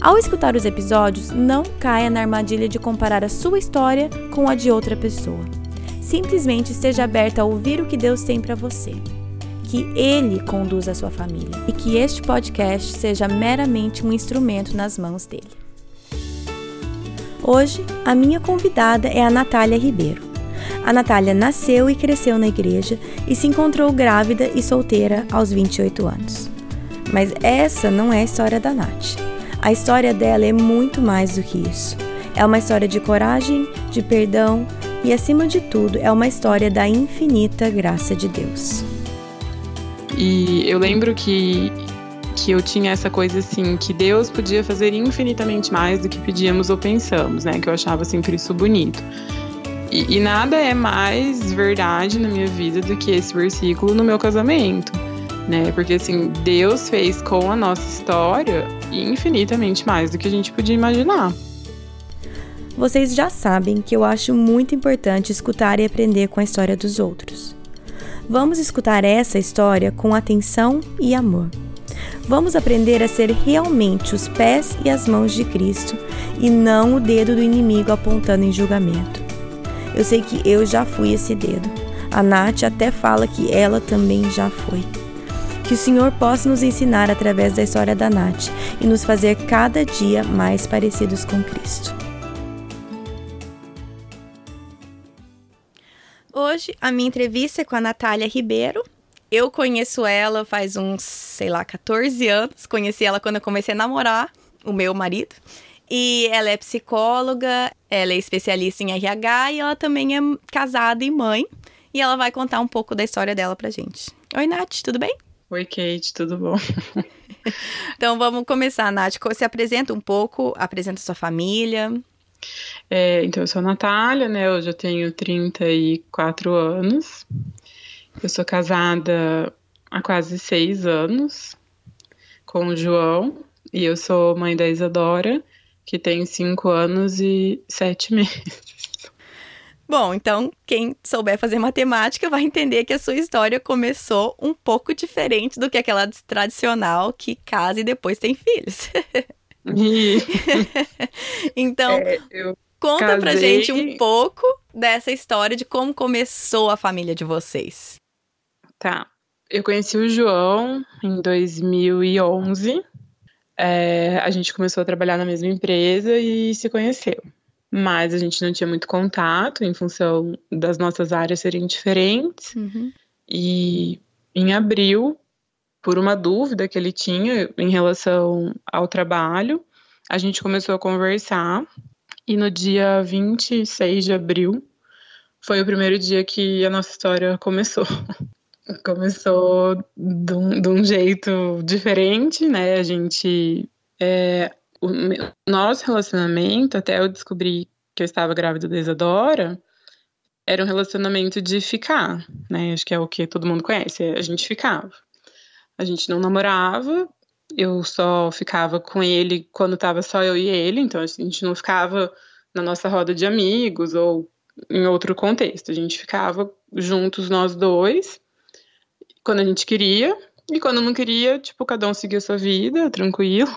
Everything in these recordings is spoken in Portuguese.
Ao escutar os episódios, não caia na armadilha de comparar a sua história com a de outra pessoa. Simplesmente esteja aberta a ouvir o que Deus tem para você. Que Ele conduza a sua família e que este podcast seja meramente um instrumento nas mãos dele. Hoje, a minha convidada é a Natália Ribeiro. A Natália nasceu e cresceu na igreja e se encontrou grávida e solteira aos 28 anos. Mas essa não é a história da Nath. A história dela é muito mais do que isso. É uma história de coragem, de perdão e, acima de tudo, é uma história da infinita graça de Deus. E eu lembro que, que eu tinha essa coisa assim, que Deus podia fazer infinitamente mais do que pedíamos ou pensamos, né? Que eu achava sempre isso bonito. E, e nada é mais verdade na minha vida do que esse versículo no meu casamento né? Porque assim, Deus fez com a nossa história infinitamente mais do que a gente podia imaginar. Vocês já sabem que eu acho muito importante escutar e aprender com a história dos outros. Vamos escutar essa história com atenção e amor. Vamos aprender a ser realmente os pés e as mãos de Cristo e não o dedo do inimigo apontando em julgamento. Eu sei que eu já fui esse dedo. A Nath até fala que ela também já foi. Que o Senhor possa nos ensinar através da história da Nath e nos fazer cada dia mais parecidos com Cristo. Hoje a minha entrevista é com a Natália Ribeiro. Eu conheço ela faz uns, sei lá, 14 anos. Conheci ela quando eu comecei a namorar o meu marido. E ela é psicóloga, ela é especialista em RH e ela também é casada e mãe. E ela vai contar um pouco da história dela pra gente. Oi, Nath, tudo bem? Oi, Kate, tudo bom? então vamos começar, Nath. Se apresenta um pouco, apresenta sua família. É, então, eu sou a Natália, né? Hoje eu tenho 34 anos. Eu sou casada há quase seis anos com o João. E eu sou mãe da Isadora, que tem cinco anos e sete meses. Bom, então quem souber fazer matemática vai entender que a sua história começou um pouco diferente do que aquela tradicional que casa e depois tem filhos. então, é, conta casei... pra gente um pouco dessa história de como começou a família de vocês. Tá. Eu conheci o João em 2011. É, a gente começou a trabalhar na mesma empresa e se conheceu mas a gente não tinha muito contato em função das nossas áreas serem diferentes. Uhum. E em abril, por uma dúvida que ele tinha em relação ao trabalho, a gente começou a conversar. E no dia 26 de abril foi o primeiro dia que a nossa história começou. começou de um, de um, jeito diferente, né? A gente é, o nosso relacionamento, até eu descobri que eu estava grávida da Isadora, era um relacionamento de ficar, né? Acho que é o que todo mundo conhece, a gente ficava. A gente não namorava, eu só ficava com ele quando estava só eu e ele, então a gente não ficava na nossa roda de amigos ou em outro contexto. A gente ficava juntos nós dois quando a gente queria e quando não queria, tipo, cada um seguia sua vida, tranquilo.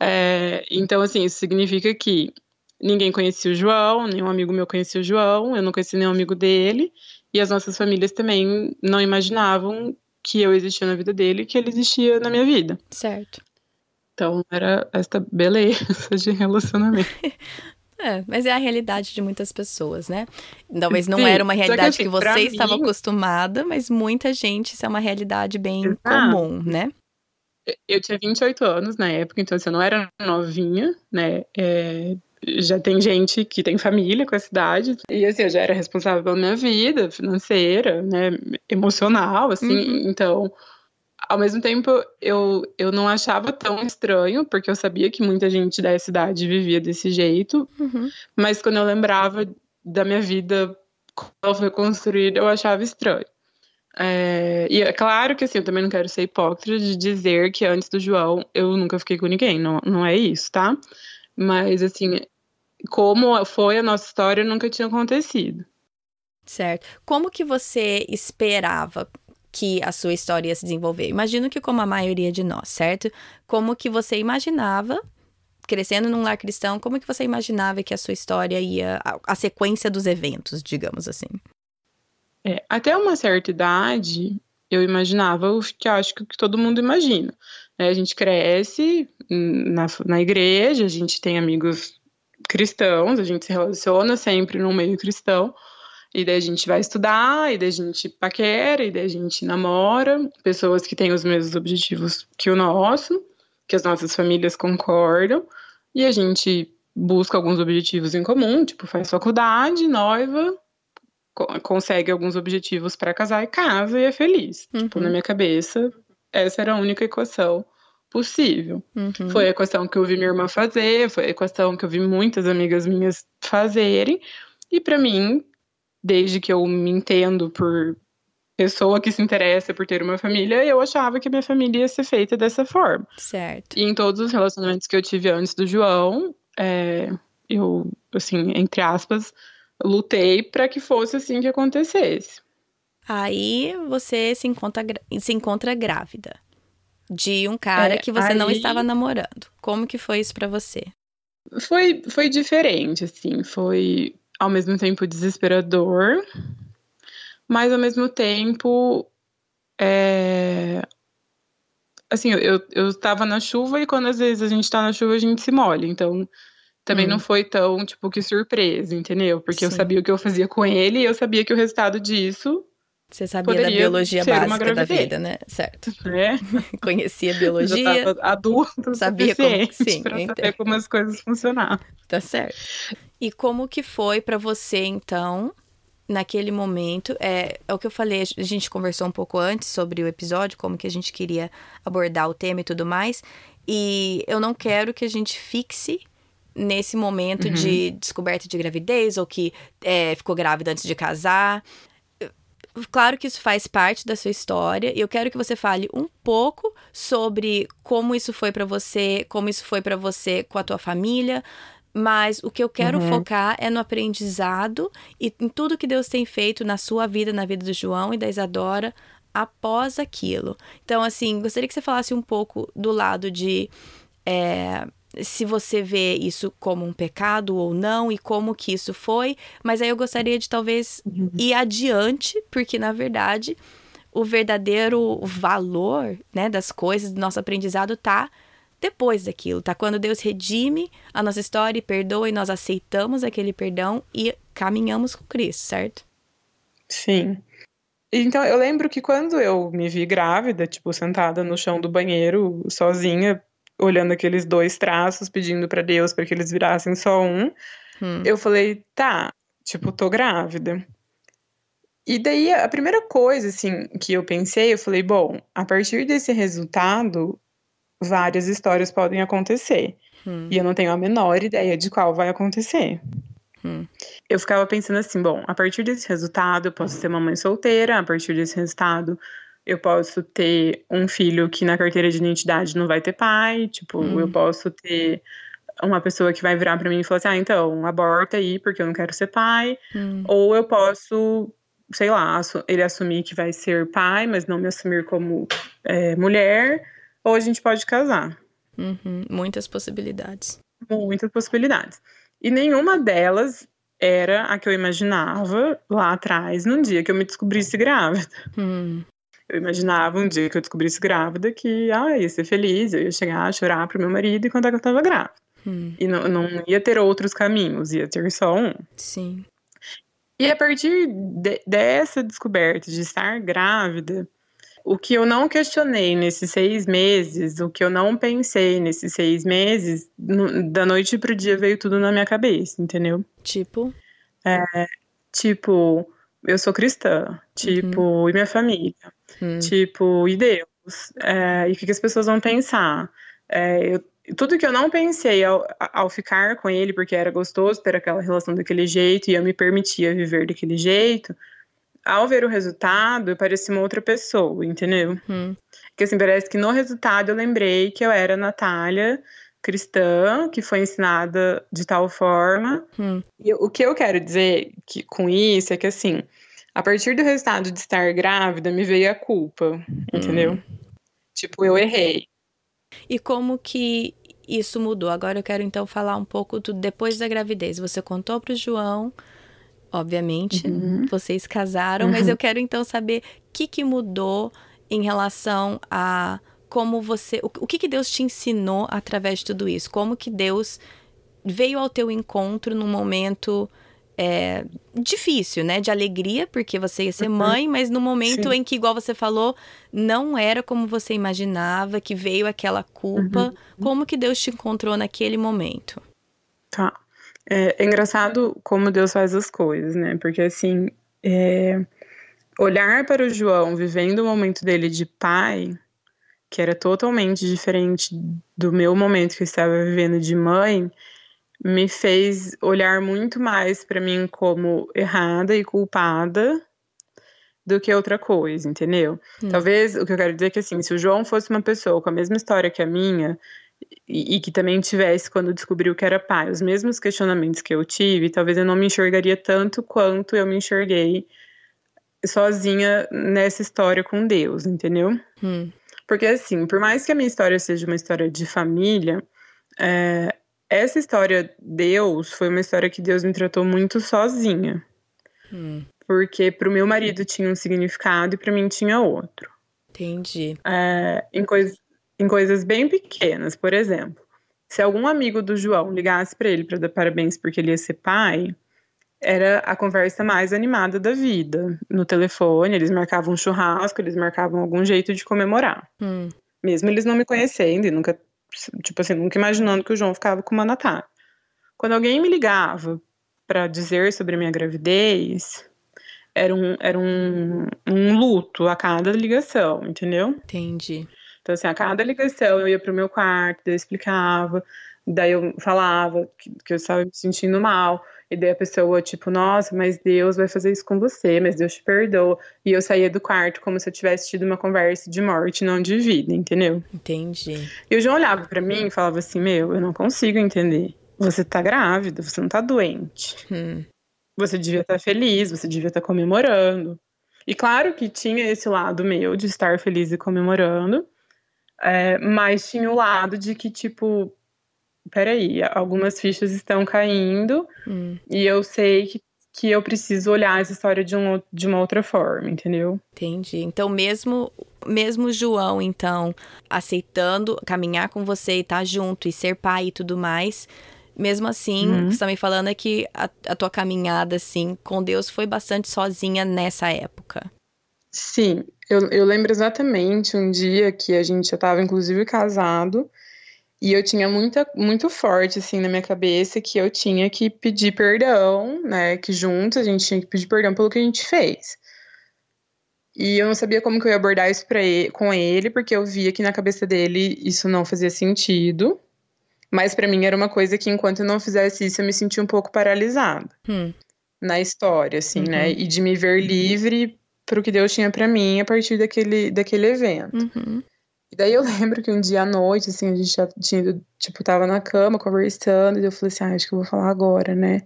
É, então, assim, isso significa que ninguém conhecia o João, nenhum amigo meu conhecia o João, eu não conhecia nenhum amigo dele, e as nossas famílias também não imaginavam que eu existia na vida dele e que ele existia na minha vida. Certo. Então, era esta beleza de relacionamento. É, mas é a realidade de muitas pessoas, né? Talvez não Sim, era uma realidade que, assim, que, você estava mim... acostumada, mas muita gente, isso é uma realidade bem Exato. comum, né? Eu tinha 28 anos na época, então assim, eu não era novinha, né? É, já tem gente que tem família com a cidade. E assim, eu já era responsável pela minha vida financeira, né? Emocional, assim. Uhum. Então, ao mesmo tempo, eu, eu não achava tão estranho, porque eu sabia que muita gente da cidade vivia desse jeito. Uhum. Mas quando eu lembrava da minha vida, como ela foi construída, eu achava estranho. É, e é claro que assim, eu também não quero ser hipócrita de dizer que antes do João eu nunca fiquei com ninguém, não, não é isso, tá? Mas assim, como foi a nossa história, nunca tinha acontecido. Certo. Como que você esperava que a sua história ia se desenvolver? Imagino que como a maioria de nós, certo? Como que você imaginava crescendo num lar cristão, como que você imaginava que a sua história ia a, a sequência dos eventos, digamos assim? É, até uma certa idade, eu imaginava o que acho que todo mundo imagina. Né? A gente cresce na, na igreja, a gente tem amigos cristãos, a gente se relaciona sempre no meio cristão, e daí a gente vai estudar, e daí a gente paquera, e daí a gente namora, pessoas que têm os mesmos objetivos que o nosso, que as nossas famílias concordam, e a gente busca alguns objetivos em comum, tipo faz faculdade, noiva, consegue alguns objetivos para casar e casa e é feliz. Uhum. Tipo, na minha cabeça, essa era a única equação possível. Uhum. Foi a equação que eu vi minha irmã fazer, foi a equação que eu vi muitas amigas minhas fazerem. E para mim, desde que eu me entendo por pessoa que se interessa por ter uma família, eu achava que minha família ia ser feita dessa forma. Certo. E em todos os relacionamentos que eu tive antes do João, é, eu, assim, entre aspas, lutei para que fosse assim que acontecesse. Aí você se encontra, se encontra grávida de um cara é, que você aí... não estava namorando. Como que foi isso para você? Foi, foi diferente, assim, foi ao mesmo tempo desesperador, mas ao mesmo tempo é... assim, eu, eu tava na chuva e quando às vezes a gente tá na chuva a gente se molha, então também hum. não foi tão, tipo, que surpresa, entendeu? Porque Sim. eu sabia o que eu fazia com ele e eu sabia que o resultado disso. Você sabia da biologia básica da vida, né? Certo. É. Conhecia a biologia. Já adulto, sabia como, sim, pra saber como as coisas funcionavam. Tá certo. E como que foi para você, então, naquele momento? É, é o que eu falei, a gente conversou um pouco antes sobre o episódio, como que a gente queria abordar o tema e tudo mais. E eu não quero que a gente fixe nesse momento uhum. de descoberta de gravidez ou que é, ficou grávida antes de casar. Claro que isso faz parte da sua história e eu quero que você fale um pouco sobre como isso foi para você, como isso foi para você com a tua família, mas o que eu quero uhum. focar é no aprendizado e em tudo que Deus tem feito na sua vida, na vida do João e da Isadora após aquilo. Então, assim, gostaria que você falasse um pouco do lado de é, se você vê isso como um pecado ou não e como que isso foi, mas aí eu gostaria de talvez uhum. ir adiante, porque na verdade o verdadeiro valor, né, das coisas do nosso aprendizado tá depois daquilo, tá quando Deus redime a nossa história e perdoa e nós aceitamos aquele perdão e caminhamos com Cristo, certo? Sim. Então, eu lembro que quando eu me vi grávida, tipo, sentada no chão do banheiro, sozinha, olhando aqueles dois traços, pedindo para Deus para que eles virassem só um, hum. eu falei, tá, tipo, tô grávida. E daí a primeira coisa assim que eu pensei, eu falei, bom, a partir desse resultado, várias histórias podem acontecer. Hum. E eu não tenho a menor ideia de qual vai acontecer. Hum. Eu ficava pensando assim, bom, a partir desse resultado eu posso ser uma mãe solteira, a partir desse resultado eu posso ter um filho que na carteira de identidade não vai ter pai, tipo, hum. eu posso ter uma pessoa que vai virar para mim e falar assim: ah, então, aborta aí porque eu não quero ser pai. Hum. Ou eu posso, sei lá, ele assumir que vai ser pai, mas não me assumir como é, mulher. Ou a gente pode casar. Uhum. Muitas possibilidades. Muitas possibilidades. E nenhuma delas era a que eu imaginava lá atrás, num dia que eu me descobrisse grávida. Hum. Eu imaginava um dia que eu descobrisse grávida que, ah, ia ser feliz, eu ia chegar a chorar pro meu marido e contar que eu tava grávida. Hum. E não, não ia ter outros caminhos, ia ter só um. Sim. E a partir de, dessa descoberta de estar grávida, o que eu não questionei nesses seis meses, o que eu não pensei nesses seis meses, no, da noite pro dia veio tudo na minha cabeça, entendeu? Tipo? É, tipo, eu sou cristã, tipo, uhum. e minha família, uhum. tipo, e Deus, É, e o que, que, as pessoas vão pensar? É, eu, tudo que eu não pensei ao, ao ficar com ele, porque era gostoso ter aquela relação daquele jeito e eu me permitia viver daquele jeito, ao ver o resultado, eu parecia uma outra pessoa, entendeu? Hum. Porque assim, parece que no resultado eu lembrei que eu era Natália cristã, que foi ensinada de tal forma. Hum. E o que eu quero dizer que, com isso é que assim, a partir do resultado de estar grávida, me veio a culpa, entendeu? Hum. Tipo, eu errei. E como que isso mudou? Agora eu quero então falar um pouco do depois da gravidez. Você contou para o João, obviamente, uhum. vocês casaram, uhum. mas eu quero então saber o que, que mudou em relação a como você, o, o que, que Deus te ensinou através de tudo isso? Como que Deus veio ao teu encontro num momento é, difícil, né? De alegria, porque você ia ser uhum. mãe, mas no momento Sim. em que, igual você falou, não era como você imaginava, que veio aquela culpa. Uhum. Como que Deus te encontrou naquele momento? Tá. É, é engraçado como Deus faz as coisas, né? Porque assim, é, olhar para o João vivendo o momento dele de pai, que era totalmente diferente do meu momento que eu estava vivendo de mãe, me fez olhar muito mais para mim como errada e culpada do que outra coisa, entendeu? Hum. Talvez o que eu quero dizer é que assim, se o João fosse uma pessoa com a mesma história que a minha e, e, que também tivesse quando descobriu que era pai, os mesmos questionamentos que eu tive, talvez eu não me enxergaria tanto quanto eu me enxerguei sozinha nessa história com Deus, entendeu? Hum. Porque assim, por mais que a minha história seja uma história de família, é, essa história, Deus, foi uma história que Deus me tratou muito sozinha. Hum. Porque pro meu marido tinha um significado e para mim tinha outro. Entendi. É, em, coisa, em coisas bem pequenas, por exemplo. Se algum amigo do João ligasse para ele para dar parabéns porque ele ia ser pai, era a conversa mais animada da vida. No telefone, eles marcavam um churrasco, eles marcavam algum jeito de comemorar. Hum. Mesmo eles não me conhecendo e nunca tipo assim, nunca imaginando que o João ficava com uma Natália. Quando alguém me ligava para dizer sobre a minha gravidez, era um, era um, um luto a cada ligação, entendeu? Entendi. Então, assim, a cada ligação eu ia pro meu quarto, eu explicava, daí eu falava que, que eu estava me sentindo mal. E daí a pessoa, tipo, nossa, mas Deus vai fazer isso com você, mas Deus te perdoa. E eu saía do quarto como se eu tivesse tido uma conversa de morte, não de vida, entendeu? Entendi. E o João olhava para mim e falava assim: Meu, eu não consigo entender. Você tá grávida, você não tá doente. Hum. Você devia estar tá feliz, você devia estar tá comemorando. E claro que tinha esse lado meu de estar feliz e comemorando, é, mas tinha o lado de que, tipo, peraí, algumas fichas estão caindo hum. e eu sei que, que eu preciso olhar essa história de, um, de uma outra forma, entendeu? Entendi. Então, mesmo mesmo João, então, aceitando caminhar com você e estar tá junto e ser pai e tudo mais, mesmo assim, uhum. você tá me falando é que a, a tua caminhada, assim, com Deus foi bastante sozinha nessa época. Sim, eu, eu lembro exatamente um dia que a gente já estava, inclusive, casado, e eu tinha muita, muito forte, assim, na minha cabeça que eu tinha que pedir perdão, né? Que juntos a gente tinha que pedir perdão pelo que a gente fez. E eu não sabia como que eu ia abordar isso pra ele, com ele, porque eu via que na cabeça dele isso não fazia sentido. Mas para mim era uma coisa que enquanto eu não fizesse isso, eu me sentia um pouco paralisada. Hum. Na história, assim, né, uhum. né? E de me ver livre pro que Deus tinha para mim a partir daquele, daquele evento. Uhum. E daí eu lembro que um dia à noite, assim, a gente já tinha, tipo, tava na cama conversando, e eu falei assim, ah, acho que eu vou falar agora, né?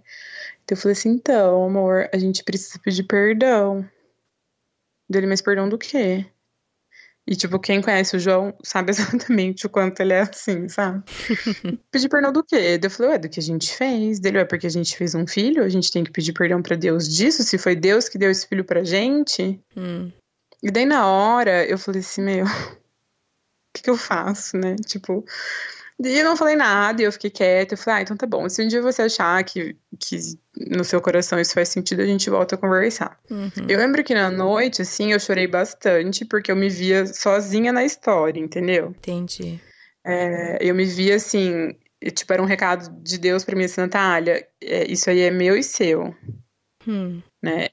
Então eu falei assim, então, amor, a gente precisa pedir perdão. Dele, mas perdão do quê? E, tipo, quem conhece o João sabe exatamente o quanto ele é assim, sabe? pedir perdão do quê? Eu falei, ué, do que a gente fez. Dele, é porque a gente fez um filho, a gente tem que pedir perdão para Deus disso, se foi Deus que deu esse filho pra gente. Hum. E daí, na hora, eu falei assim, meu, que, que eu faço, né? Tipo. E eu não falei nada, e eu fiquei quieta. Eu falei, ah, então tá bom. Se um dia você achar que, que no seu coração isso faz sentido, a gente volta a conversar. Uhum. Eu lembro que na noite, assim, eu chorei bastante, porque eu me via sozinha na história, entendeu? Entendi. É, eu me via assim, tipo, era um recado de Deus pra mim, assim, Natália, é, isso aí é meu e seu. Hum. Né?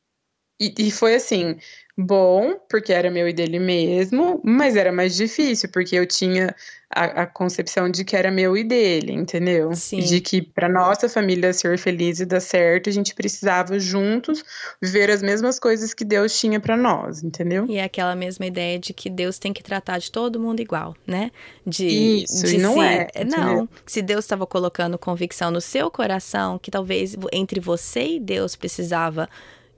E, e foi assim, bom, porque era meu e dele mesmo, mas era mais difícil, porque eu tinha a, a concepção de que era meu e dele, entendeu? Sim. De que para nossa família ser feliz e dar certo, a gente precisava juntos viver as mesmas coisas que Deus tinha para nós, entendeu? E é aquela mesma ideia de que Deus tem que tratar de todo mundo igual, né? De, Isso, de não se, é, Não, entendeu? se Deus estava colocando convicção no seu coração que talvez entre você e Deus precisava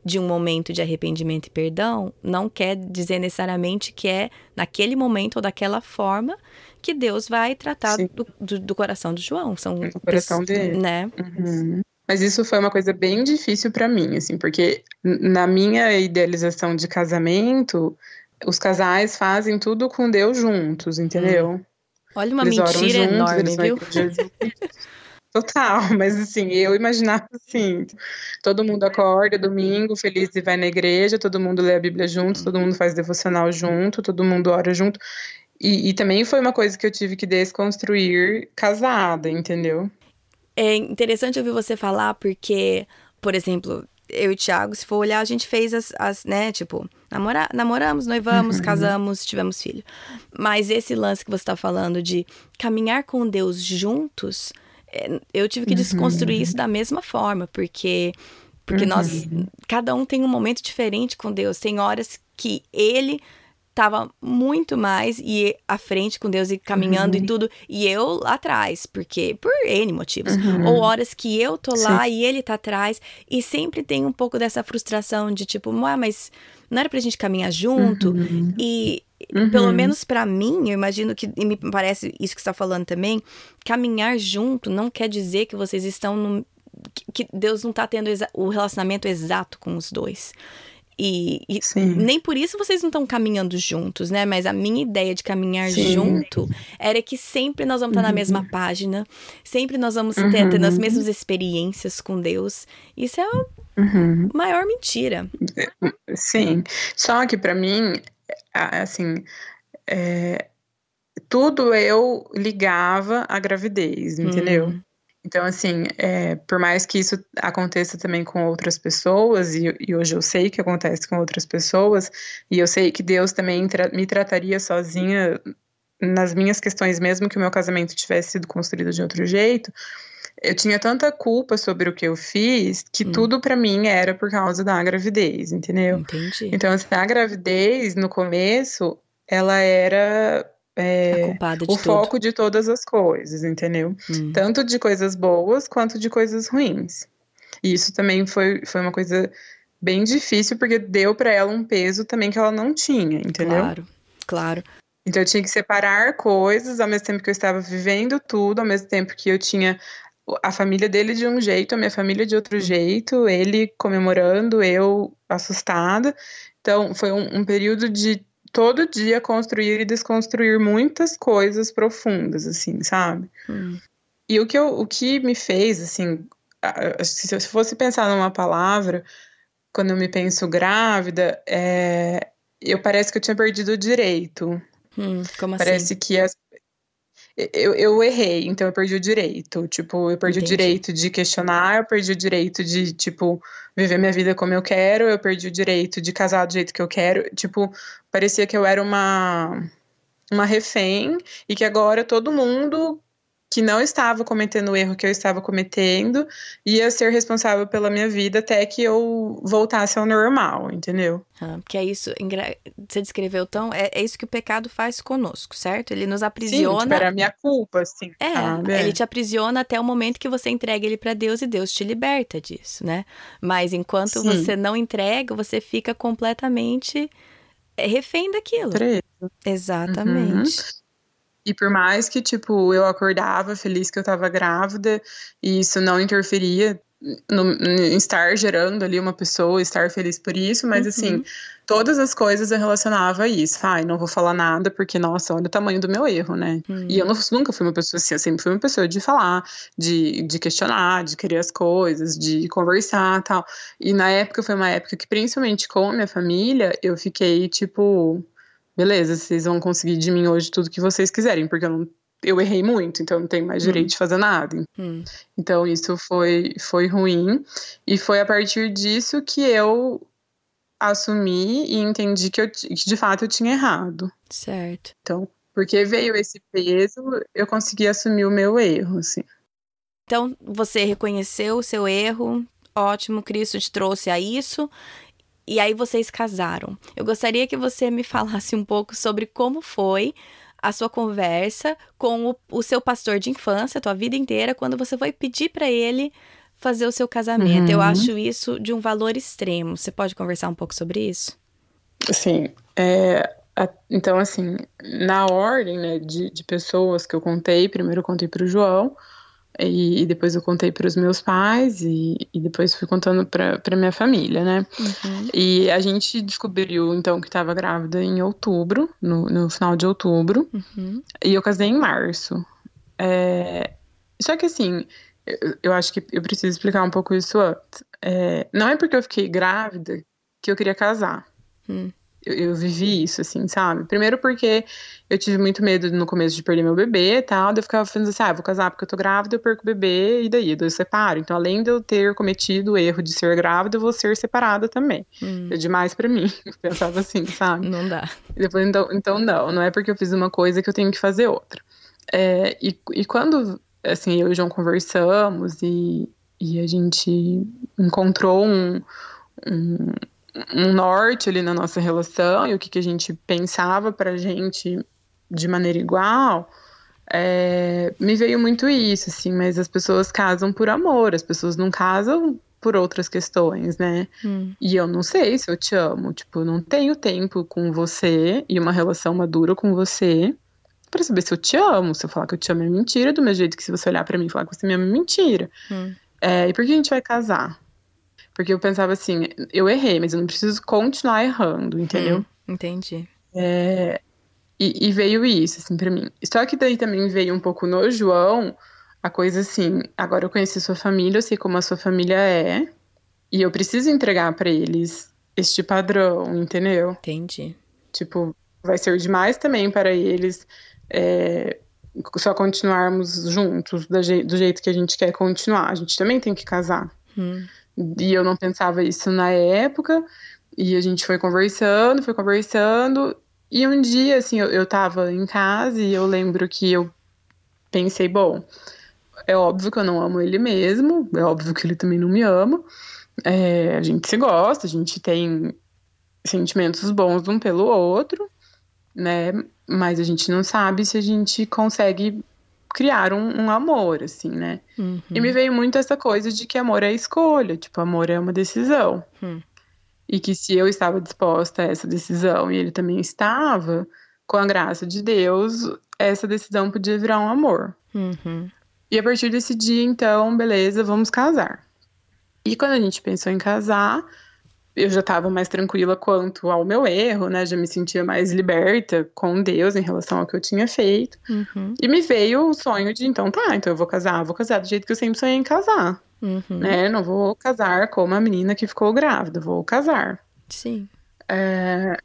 de um momento de arrependimento e perdão, não quer dizer necessariamente que é naquele momento ou daquela forma que Deus vai tratar do, do, do coração do João. São Do coração dele. Né? Uhum. Mas isso foi uma coisa bem difícil para mim, assim, porque na minha idealização de casamento, os casais fazem tudo com Deus juntos, entendeu? Olha uma eles mentira juntos, enorme, viu? Total, mas assim, eu imaginava assim, todo mundo acorda domingo, feliz e vai na igreja, todo mundo lê a Bíblia junto, todo mundo faz devocional junto, todo mundo ora junto. E, e também foi uma coisa que eu tive que desconstruir casada, entendeu? É interessante ouvir você falar porque, por exemplo, eu e o Thiago, se for olhar, a gente fez as, as né, tipo, namora, namoramos, noivamos, Uhum. casamos, tivemos filho. Mas esse lance que você tá falando de caminhar com Deus juntos, eu tive que desconstruir Uhum. isso da mesma forma, porque porque nós cada um tem um momento diferente com Deus. Tem horas que ele tava muito mais e à frente com Deus e caminhando Uhum. e tudo, e eu lá atrás, porque por N motivos. Ou horas que eu tô lá e ele tá atrás, e sempre tem um pouco dessa frustração de tipo, "Ué, mas não era pra gente caminhar junto? E Uhum. pelo menos pra mim, eu imagino que, e me parece isso que você tá falando também, caminhar junto não quer dizer que vocês estão no. que- Deus não tá tendo o relacionamento exato com os dois. E, e nem por isso vocês não estão caminhando juntos, né? Mas a minha ideia de caminhar Sim. junto era que sempre nós vamos estar na mesma página, sempre nós vamos ter, Uhum. tendo as mesmas experiências com Deus. Isso é a Uhum. maior mentira. Sim, só que pra mim, assim, é, tudo eu ligava à gravidez, entendeu? Hum. Então, assim, é, por mais que isso aconteça também com outras pessoas, e, e hoje eu sei que acontece com outras pessoas, e eu sei que Deus também tra- me trataria sozinha nas minhas questões, mesmo que o meu casamento tivesse sido construído de outro jeito, eu tinha tanta culpa sobre o que eu fiz que Hum. tudo pra mim era por causa da gravidez, entendeu? Entendi. Então, assim, a gravidez, no começo, ela era é, de o tudo. foco de todas as coisas, entendeu? Hum. Tanto de coisas boas quanto de coisas ruins. E isso também foi, foi uma coisa bem difícil, porque deu pra ela um peso também que ela não tinha, entendeu? Claro, claro. Então eu tinha que separar coisas ao mesmo tempo que eu estava vivendo tudo, ao mesmo tempo que eu tinha a família dele de um jeito, a minha família de outro jeito, ele comemorando, eu assustada. Então foi um, um período de todo dia construir e desconstruir muitas coisas profundas, assim, sabe? Hum. E o que, eu, o que me fez, assim, se eu fosse pensar numa palavra, quando eu me penso grávida, é, eu parece que eu tinha perdido o direito. Hum, como Parece assim? que as... eu, eu errei, então eu perdi o direito. Tipo, eu perdi Entendi. o direito de questionar, eu perdi o direito de, tipo, viver minha vida como eu quero, eu perdi o direito de casar do jeito que eu quero. Tipo, parecia que eu era uma, uma refém e que agora todo mundo que não estava cometendo o erro que eu estava cometendo ia ser responsável pela minha vida até que eu voltasse ao normal, entendeu? Ah, porque é isso, você descreveu tão. É, é isso que o pecado faz conosco, certo? Ele nos Sim, aprisiona. tipo, era a minha culpa, assim, É, sabe? ele te aprisiona até o momento que você entrega ele pra Deus e Deus te liberta disso, né? Mas enquanto Sim. você não entrega, você fica completamente é, refém daquilo. Preso. Exatamente. E por mais que, tipo, eu acordava feliz que eu tava grávida e isso não interferia no, em estar gerando ali uma pessoa, estar feliz por isso, mas Uhum. assim, todas as coisas eu relacionava a isso. Ai, não vou falar nada porque, nossa, olha o tamanho do meu erro, né? Hum. E eu não- nunca fui uma pessoa assim, eu sempre fui uma pessoa de falar, de, de questionar, de querer as coisas, de conversar tal. E na época foi uma época que, principalmente com a minha família, eu fiquei tipo, beleza, vocês vão conseguir de mim hoje tudo que vocês quiserem, porque eu não. Eu errei muito, então eu não tenho mais direito de fazer nada. Hum. Então isso foi, foi ruim. E foi a partir disso que eu assumi e entendi que, eu, que de fato eu tinha errado. Certo. Então, porque veio esse peso, eu consegui assumir o meu erro, assim. Então, você reconheceu o seu erro, ótimo, Cristo te trouxe a isso, e aí vocês casaram. Eu gostaria que você me falasse um pouco sobre como foi a sua conversa com o, o seu pastor de infância, a tua vida inteira, quando você foi pedir para ele fazer o seu casamento. Uhum. Eu acho isso de um valor extremo. Você pode conversar um pouco sobre isso? Sim. É, então, assim, na ordem né, de, de pessoas que eu contei, primeiro eu contei para o João, e, e, depois eu contei para os meus pais, e, e, depois fui contando para minha família, né? Uhum. E a gente descobriu, então, que estava grávida em outubro, no, no final de outubro, uhum. e eu casei em março. É, só que, assim, eu, eu, acho que eu preciso explicar um pouco isso antes. É, não é porque eu fiquei grávida que eu queria casar. Hum eu, eu, vivi isso, assim, sabe? Primeiro porque eu tive muito medo no começo de perder meu bebê e tal, daí eu ficava pensando assim, ah, vou casar porque eu tô grávida, eu perco o bebê, e daí? Daí eu separo. Então, além de eu ter cometido o erro de ser grávida, eu vou ser separada também. Hum. É demais para mim. Eu pensava assim, sabe? Não dá. Depois, então, então, não, não é porque eu fiz uma coisa que eu tenho que fazer outra. É, e, e quando, assim, eu e o João conversamos e, e a gente encontrou um, um um norte ali na nossa relação e o que, que a gente pensava pra gente de maneira igual, é, me veio muito isso, assim, mas as pessoas casam por amor, as pessoas não casam por outras questões, né? Hum. E eu não sei se eu te amo, tipo, não tenho tempo com você e uma relação madura com você para saber se eu te amo. Se eu falar que eu te amo é mentira, do mesmo jeito que se você olhar para mim e falar que você me ama é mentira. Hum. É, e por que a gente vai casar? Porque eu pensava assim, eu errei, mas eu não preciso continuar errando, entendeu? Hum, entendi. É, e, e, veio isso, assim, pra mim. Só que daí também veio um pouco no João a coisa assim, agora eu conheci sua família, eu sei como a sua família é, e eu preciso entregar para eles este padrão, entendeu? Entendi. Tipo, vai ser demais também para eles é, só continuarmos juntos do, je do jeito que a gente quer continuar. A gente também tem que casar. Hum. E eu não pensava isso na época. E a gente foi conversando, foi conversando. E um dia, assim, eu, eu tava em casa e eu lembro que eu pensei, bom, é óbvio que eu não amo ele mesmo, é óbvio que ele também não me ama. É, a gente se gosta, a gente tem sentimentos bons um pelo outro, né? Mas a gente não sabe se a gente consegue criar um, um amor, assim, né? Uhum. E me veio muito essa coisa de que amor é escolha, tipo, amor é uma decisão. Uhum. E que se eu estava disposta a essa decisão e ele também estava, com a graça de Deus, essa decisão podia virar um amor. Uhum. E a partir desse dia, então, beleza, vamos casar. E quando a gente pensou em casar, eu já estava mais tranquila quanto ao meu erro, né? Já me sentia mais liberta com Deus em relação ao que eu tinha feito. Uhum. E me veio o sonho de, então tá, então eu vou casar, vou casar do jeito que eu sempre sonhei em casar. Uhum. Né? Não vou casar como a menina que ficou grávida, vou casar. Sim. É,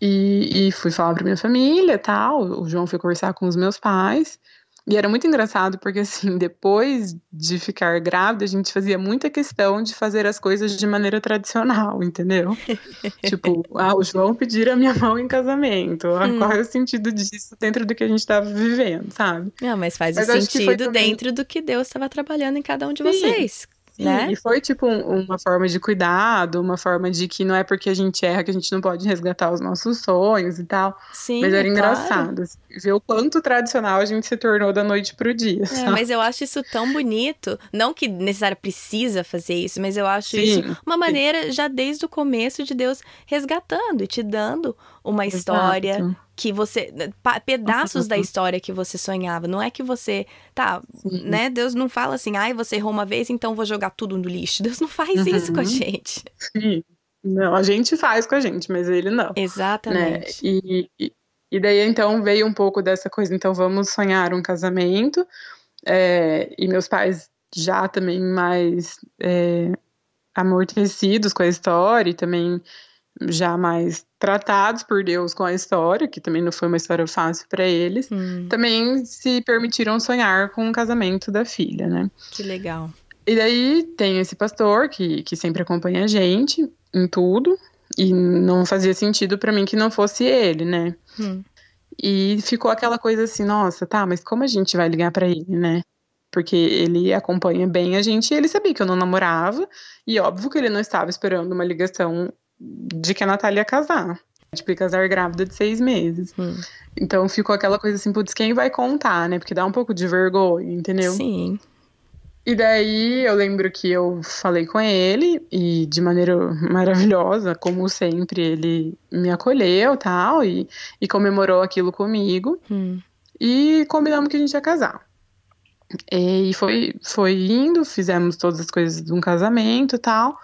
e, e fui falar pra minha família tal. O João foi conversar com os meus pais. E era muito engraçado porque, assim, depois de ficar grávida, a gente fazia muita questão de fazer as coisas de maneira tradicional, entendeu? tipo, ah, o João pedir a minha mão em casamento. Hum. Qual é o sentido disso dentro do que a gente estava vivendo, sabe? Não, mas faz mas o sentido também... dentro do que Deus estava trabalhando em cada um de Sim. vocês. Sim, né? E foi tipo um, uma forma de cuidado, uma forma de que não é porque a gente erra que a gente não pode resgatar os nossos sonhos e tal. Sim, mas era é engraçado assim, ver o quanto tradicional a gente se tornou da noite pro dia. É, mas eu acho isso tão bonito. Não que necessariamente precisa fazer isso, mas eu acho sim, isso uma maneira já desde o começo de Deus resgatando e te dando uma Exato. história que você pedaços da história que você sonhava, não é que você tá, Sim. né? Deus não fala assim, ai, você errou uma vez, então vou jogar tudo no lixo. Deus não faz uhum. isso com a uhum. gente. Sim. Não, a gente faz com a gente, mas ele não. Exatamente. Né? E, e, e, daí então veio um pouco dessa coisa, então vamos sonhar um casamento. É, e meus pais já também mais é, amortecidos com a história e também já mais tratados por Deus com a história, que também não foi uma história fácil para eles, hum. também se permitiram sonhar com o casamento da filha, né? Que legal. E daí tem esse pastor que, que sempre acompanha a gente em tudo. E não fazia sentido para mim que não fosse ele, né? Hum. E ficou aquela coisa assim, nossa, tá, mas como a gente vai ligar para ele, né? Porque ele acompanha bem a gente e ele sabia que eu não namorava. E óbvio que ele não estava esperando uma ligação de que a Natália ia casar. Tipo, ia casar grávida de seis meses. Hum. Então ficou aquela coisa assim, putz, quem vai contar, né? Porque dá um pouco de vergonha, entendeu? Sim. E daí eu lembro que eu falei com ele e de maneira maravilhosa, como sempre, ele me acolheu tal, e, e comemorou aquilo comigo. Hum. E combinamos que a gente ia casar. E foi, foi indo, fizemos todas as coisas de um casamento tal.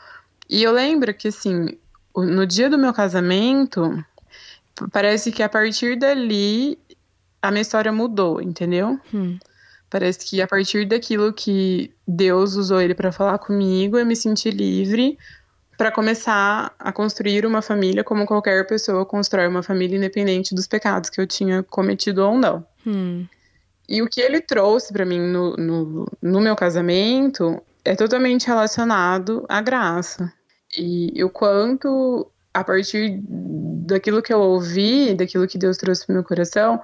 E eu lembro que, assim, no dia do meu casamento, parece que a partir dali a minha história mudou, entendeu? Hum. Parece que a partir daquilo que Deus usou ele para falar comigo, eu me senti livre para começar a construir uma família como qualquer pessoa constrói uma família independente dos pecados que eu tinha cometido ou não. Hum. E o que ele trouxe para mim no, no, no, meu casamento é totalmente relacionado à graça. E, o quanto, a partir daquilo que eu ouvi, daquilo que Deus trouxe para meu coração,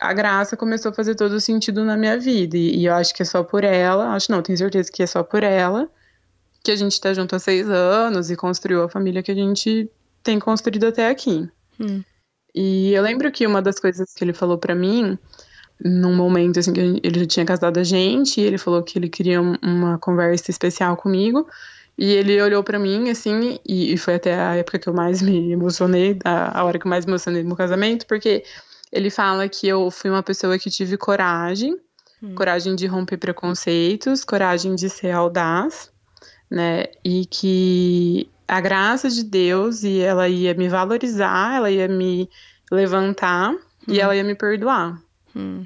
a graça começou a fazer todo o sentido na minha vida. E, e, eu acho que é só por ela, acho não, tenho certeza que é só por ela que a gente tá junto há seis anos e construiu a família que a gente tem construído até aqui. Hum. E eu lembro que uma das coisas que ele falou para mim, num momento assim que ele já tinha casado a gente, ele falou que ele queria uma conversa especial comigo. E ele olhou para mim, assim, e, e, foi até a época que eu mais me emocionei, a, a hora que eu mais me emocionei no casamento, porque ele fala que eu fui uma pessoa que tive coragem, hum. coragem de romper preconceitos, coragem de ser audaz, né? E que a graça de Deus e ela ia me valorizar, ela ia me levantar hum. e ela ia me perdoar. Hum.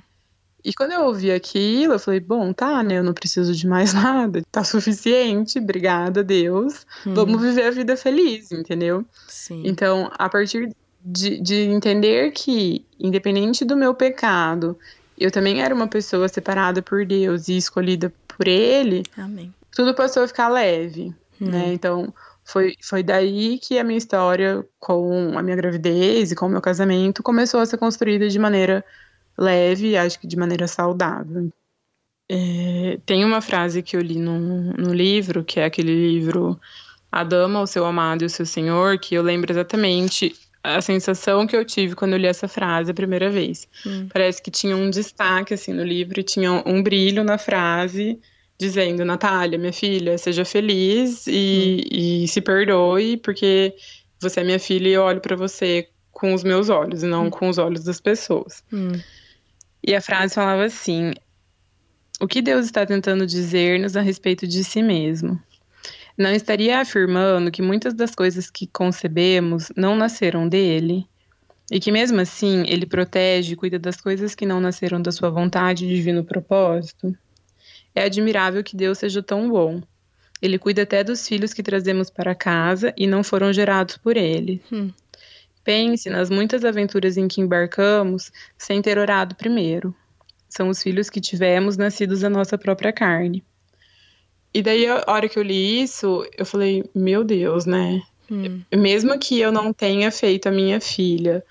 E quando eu ouvi aquilo, eu falei, bom, tá, né? Eu não preciso de mais nada, tá suficiente, obrigada, Deus. Hum. Vamos viver a vida feliz, entendeu? Sim. Então, a partir de, de entender que, independente do meu pecado, eu também era uma pessoa separada por Deus e escolhida por Ele, Amém. tudo passou a ficar leve, hum. né? Então, foi, foi daí que a minha história com a minha gravidez e com o meu casamento começou a ser construída de maneira leve, acho que de maneira saudável. É, tem uma frase que eu li no, no livro, que é aquele livro A Dama, o Seu Amado e o Seu Senhor, que eu lembro exatamente a sensação que eu tive quando eu li essa frase a primeira vez. Hum. Parece que tinha um destaque assim no livro, tinha um brilho na frase dizendo: Natália, minha filha, seja feliz e, hum. e se perdoe, porque você é minha filha e eu olho para você com os meus olhos e não hum. com os olhos das pessoas. Hum. E a frase falava assim: O que Deus está tentando dizer-nos a respeito de si mesmo? não estaria afirmando que muitas das coisas que concebemos não nasceram dele? E que mesmo assim ele protege e cuida das coisas que não nasceram da sua vontade e divino propósito? É admirável que Deus seja tão bom. Ele cuida até dos filhos que trazemos para casa e não foram gerados por ele. Hum. Pense nas muitas aventuras em que embarcamos sem ter orado primeiro. São os filhos que tivemos nascidos da nossa própria carne. E daí, a hora que eu li isso, eu falei, meu Deus, né? Hum. Mesmo que eu não tenha feito a minha filha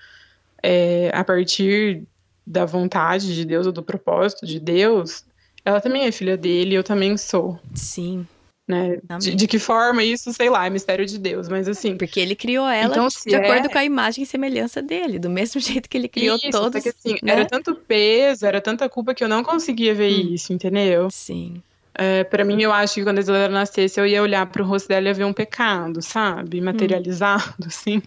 é, a partir da vontade de Deus ou do propósito de Deus, ela também é filha dele, eu também sou. Sim. Né? De, de, que forma isso, sei lá, é mistério de Deus, mas assim. Porque ele criou ela então, de é... acordo com a imagem e semelhança dele, do mesmo jeito que ele criou isso, todos. Que, assim, né? Era tanto peso, era tanta culpa que eu não conseguia ver hum. isso, entendeu? Sim. É, para mim, eu acho que quando a Isadora nascesse, eu ia olhar pro rosto dela e ia ver um pecado, sabe? Materializado, hum. assim.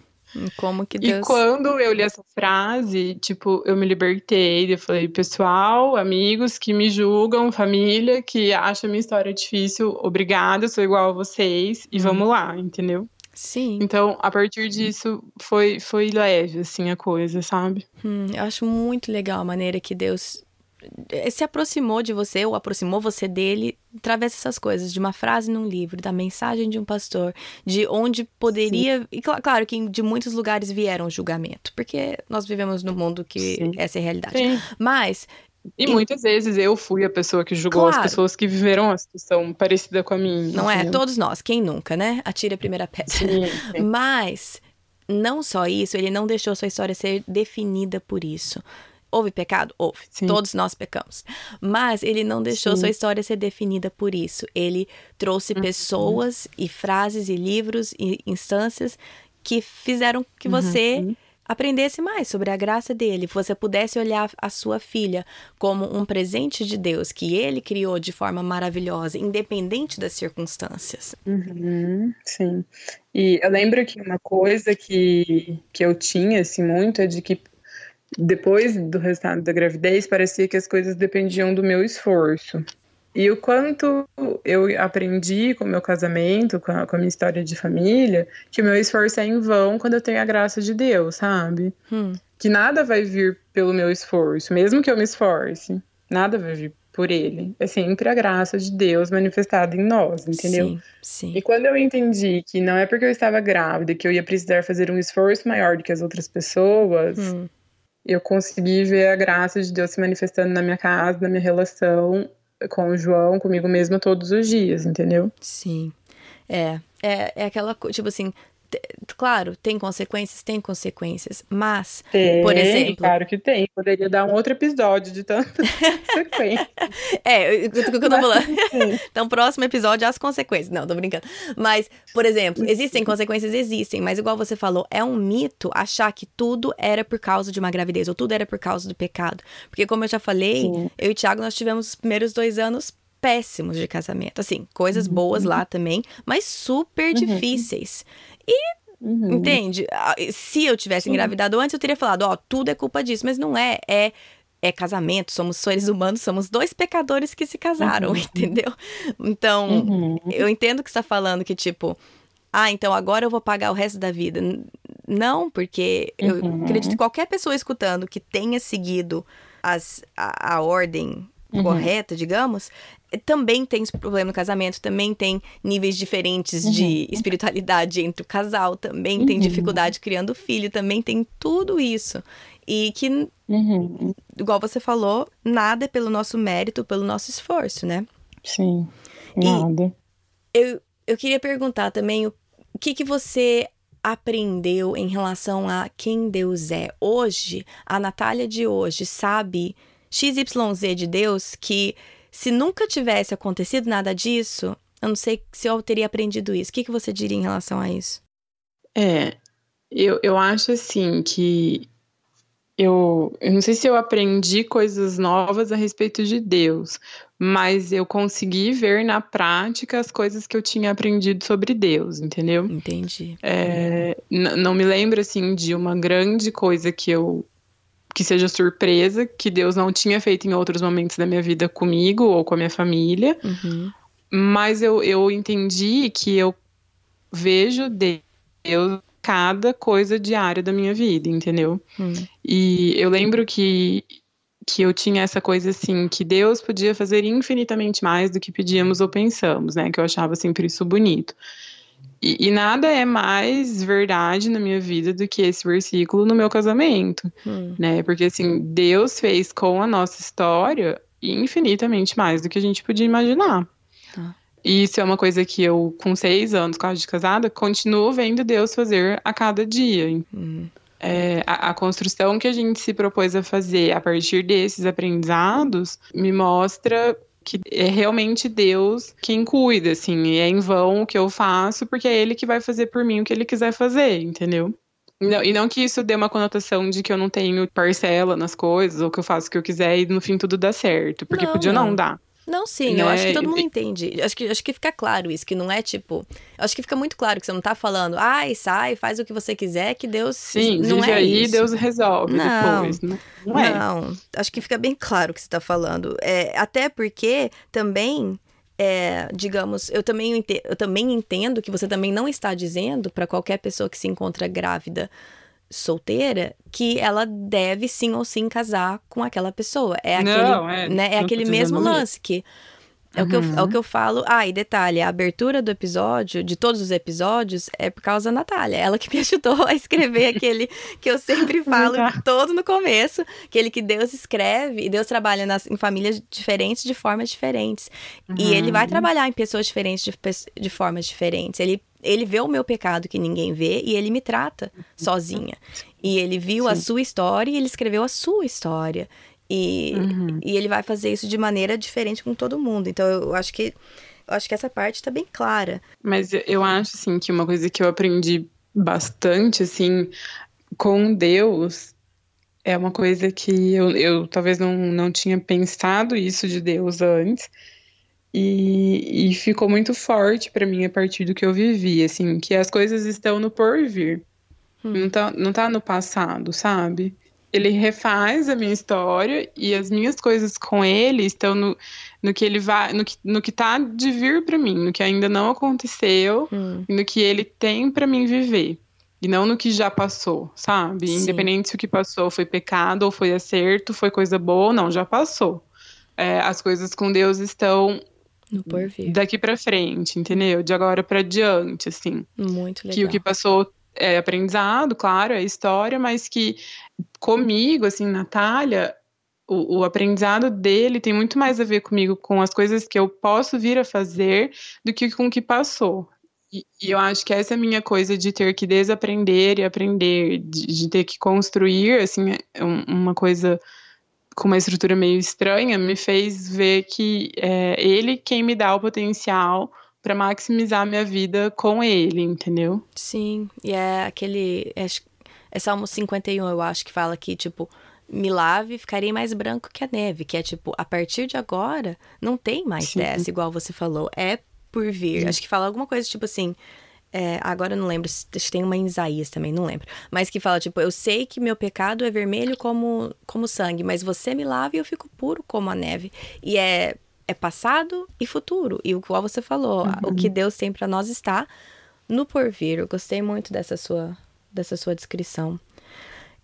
Como que Deus... E quando eu li essa frase, tipo, eu me libertei. Eu falei, pessoal, amigos que me julgam, família que acha minha história difícil, obrigada, sou igual a vocês e hum. vamos lá, entendeu? Sim. Então, a partir disso, foi, foi leve, assim, a coisa, sabe? Hum, eu acho muito legal a maneira que Deus se aproximou de você ou aproximou você dele através dessas coisas, de uma frase num livro, da mensagem de um pastor, de onde poderia. Sim. E claro que de muitos lugares vieram julgamento, porque nós vivemos num mundo que Sim. essa é a realidade. Sim. Mas E, e muitas vezes eu fui a pessoa que julgou claro. as pessoas que viveram uma situação parecida com a minha. Não é? Todos nós, quem nunca, né? Atire a primeira pedra. Sim, sim. Mas não só isso, ele não deixou sua história ser definida por isso. Houve pecado? Houve. Sim. Todos nós pecamos. Mas ele não deixou Sim. sua história ser definida por isso. Ele trouxe uhum. pessoas e frases e livros e instâncias que fizeram que uhum. você aprendesse mais sobre a graça dele, você pudesse olhar a sua filha como um presente de Deus que ele criou de forma maravilhosa, independente das circunstâncias. Uhum, sim. E eu lembro que uma coisa que, que eu tinha assim, muito é de que depois do resultado da gravidez parecia que as coisas dependiam do meu esforço. E o quanto eu aprendi com o meu casamento, com a, com a, minha história de família, que o meu esforço é em vão quando eu tenho a graça de Deus, sabe? Hum. Que nada vai vir pelo meu esforço, mesmo que eu me esforce, nada vai vir por ele. É sempre a graça de Deus manifestada em nós, entendeu? Sim, sim. E quando eu entendi que não é porque eu estava grávida que eu ia precisar fazer um esforço maior do que as outras pessoas. Hum. Eu consegui ver a graça de Deus se manifestando na minha casa, na minha relação, com o João, comigo mesma todos os dias, entendeu? Sim. É, é, é aquela coisa, tipo assim, claro, tem consequências, tem consequências, mas, tem, por exemplo. Claro que tem. Poderia dar um outro episódio de tanta consequência. é, o que eu tô falando. então, próximo episódio, as consequências. Não, tô brincando. Mas, por exemplo, existem consequências? Existem, mas igual você falou, é um mito achar que tudo era por causa de uma gravidez, ou tudo era por causa do pecado. Porque, como eu já falei, Sim. eu e o Thiago, nós tivemos os primeiros dois anos péssimos de casamento. Assim, coisas uhum. boas lá também, mas super uhum. difíceis. E Uhum. Entende? Ah, se eu tivesse engravidado antes, eu teria falado, ó, oh, tudo é culpa disso, mas não é. É é casamento, somos seres humanos, somos dois pecadores que se casaram, uhum. entendeu? Então, uhum. eu entendo que você está falando que, tipo, ah, então agora eu vou pagar o resto da vida. Não, porque eu uhum. acredito que qualquer pessoa escutando que tenha seguido as, a, a ordem uhum. correta, digamos, também tem problema no casamento, também tem níveis diferentes uhum. de espiritualidade entre o casal, também uhum. tem dificuldade criando filho, também tem tudo isso. E que, uhum. igual você falou, nada é pelo nosso mérito, pelo nosso esforço, né? Sim, nada. E eu, eu queria perguntar também o, o que, que você aprendeu em relação a quem Deus é. Hoje, a Natália de hoje sabe XYZ de Deus que se nunca tivesse acontecido nada disso, eu não sei se eu teria aprendido isso. O que, que você diria em relação a isso? É, eu, eu acho assim que eu, eu não sei se eu aprendi coisas novas a respeito de Deus, mas eu consegui ver na prática as coisas que eu tinha aprendido sobre Deus, entendeu? Entendi. É, não me lembro assim de uma grande coisa que eu que seja surpresa, que Deus não tinha feito em outros momentos da minha vida comigo ou com a minha família. Uhum. Mas eu, eu entendi que eu vejo Deus cada coisa diária da minha vida, entendeu? Uhum. E eu lembro que, que eu tinha essa coisa assim, que Deus podia fazer infinitamente mais do que pedíamos ou pensamos, né? Que eu achava sempre isso bonito. E, e, nada é mais verdade na minha vida do que esse versículo no meu casamento, hum. né? Porque assim, Deus fez com a nossa história infinitamente mais do que a gente podia imaginar. Ah. E isso é uma coisa que eu, com seis anos, quase de casada, continuo vendo Deus fazer a cada dia. Hum. É, a, a, construção que a gente se propôs a fazer a partir desses aprendizados me mostra que é realmente Deus quem cuida, assim, e é em vão o que eu faço, porque é Ele que vai fazer por mim o que Ele quiser fazer, entendeu? Não, e não que isso dê uma conotação de que eu não tenho parcela nas coisas, ou que eu faço o que eu quiser e no fim tudo dá certo, porque não, podia não, não dar. Não, sim, né? eu acho que todo mundo entende. Acho que, acho que fica claro isso, que não é tipo. Acho que fica muito claro que você não tá falando, ai, sai, faz o que você quiser, que Deus. Sim, não é aí isso. Deus resolve não, depois. Não, não, é. não, acho que fica bem claro o que você tá falando. É, até porque também. É, digamos, eu também, entendo, eu também entendo que você também não está dizendo para qualquer pessoa que se encontra grávida solteira que ela deve sim ou sim casar com aquela pessoa. É aquele, não, é, né, é aquele mesmo lance que É, uhum. o que eu, é o que eu falo. Ah, e detalhe, a abertura do episódio, de todos os episódios, é por causa da Natália. Ela que me ajudou a escrever aquele que eu sempre falo todo no começo, aquele que Deus escreve e Deus trabalha nas, em famílias diferentes de formas diferentes. Uhum. E ele vai trabalhar em pessoas diferentes de, de formas diferentes. Ele ele vê o meu pecado que ninguém vê e ele me trata sozinha. E ele viu Sim. a sua história e ele escreveu a sua história. E, uhum. e ele vai fazer isso de maneira diferente com todo mundo. Então eu acho que eu acho que essa parte está bem clara. Mas eu acho assim que uma coisa que eu aprendi bastante assim com Deus é uma coisa que eu, eu talvez não, não tinha pensado isso de Deus antes. E, e ficou muito forte para mim a partir do que eu vivi, assim, que as coisas estão no porvir. Hum. Não, tá, não tá no passado, sabe? ele refaz a minha história e as minhas coisas com ele estão no, no que ele vai, no que, no que tá de vir para mim, no que ainda não aconteceu, hum. e no que ele tem para mim viver. E não no que já passou, sabe? Sim. Independente se o que passou foi pecado ou foi acerto, foi coisa boa ou não, já passou. É, as coisas com Deus estão daqui para frente, entendeu? De agora para diante, assim. Muito legal. Que o que passou é aprendizado, claro, é história, mas que comigo, assim, Natália, o, o, aprendizado dele tem muito mais a ver comigo, com as coisas que eu posso vir a fazer, do que com o que passou. E, e eu acho que essa é a minha coisa de ter que desaprender e aprender, de, de ter que construir, assim, é uma coisa com uma estrutura meio estranha, me fez ver que é ele quem me dá o potencial para maximizar a minha vida com ele, entendeu? Sim, e é aquele. É, é Salmo 51, eu acho, que fala que, tipo, me lave e ficarei mais branco que a neve. Que é tipo, a partir de agora, não tem mais Sim. dessa, igual você falou. É por vir. Sim. Acho que fala alguma coisa tipo assim. É, agora eu não lembro, acho que tem uma em Isaías também, não lembro. Mas que fala, tipo, eu sei que meu pecado é vermelho como, como sangue, mas você me lava e eu fico puro como a neve. E é é passado e futuro. E o qual você falou, uhum. o que Deus tem para nós está no porvir. Eu gostei muito dessa sua, dessa sua descrição.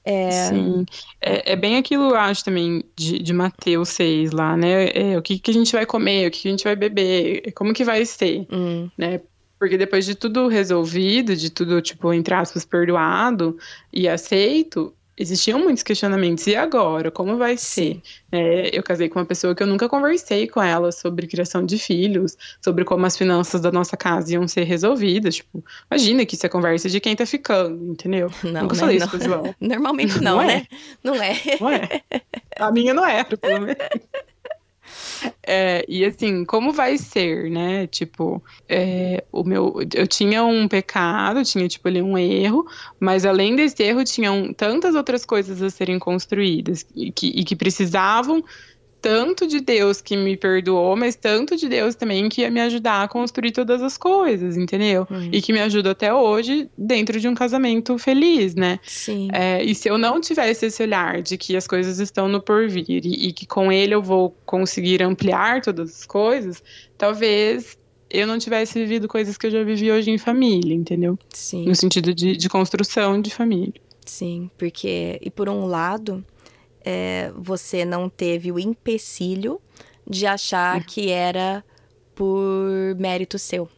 É... Sim, é, é, bem aquilo, eu acho, também, de, de Mateus 6 lá, né? É, o que, que a gente vai comer, o que, que a gente vai beber, como que vai ser, hum. né? Porque depois de tudo resolvido, de tudo, tipo, entre aspas, perdoado e aceito, existiam muitos questionamentos. E agora? Como vai ser? É, eu casei com uma pessoa que eu nunca conversei com ela sobre criação de filhos, sobre como as finanças da nossa casa iam ser resolvidas. Tipo, imagina que isso é conversa de quem tá ficando, entendeu? Não, nunca né, falei não. isso pro João. Normalmente não, não né? É. Não é. Não é. A minha não é, pelo menos. É, e assim, como vai ser, né? Tipo, é, o meu, eu tinha um pecado, tinha tipo ali um erro, mas além desse erro tinham tantas outras coisas a serem construídas e que, e que precisavam tanto de Deus que me perdoou, mas tanto de Deus também que ia me ajudar a construir todas as coisas, entendeu? Hum. E que me ajuda até hoje dentro de um casamento feliz, né? Sim. É, e se eu não tivesse esse olhar de que as coisas estão no porvir e, e que com ele eu vou conseguir ampliar todas as coisas, talvez eu não tivesse vivido coisas que eu já vivi hoje em família, entendeu? Sim. No sentido de, de construção de família. Sim, porque, e por um lado, é, você não teve o empecilho de achar que era por mérito seu.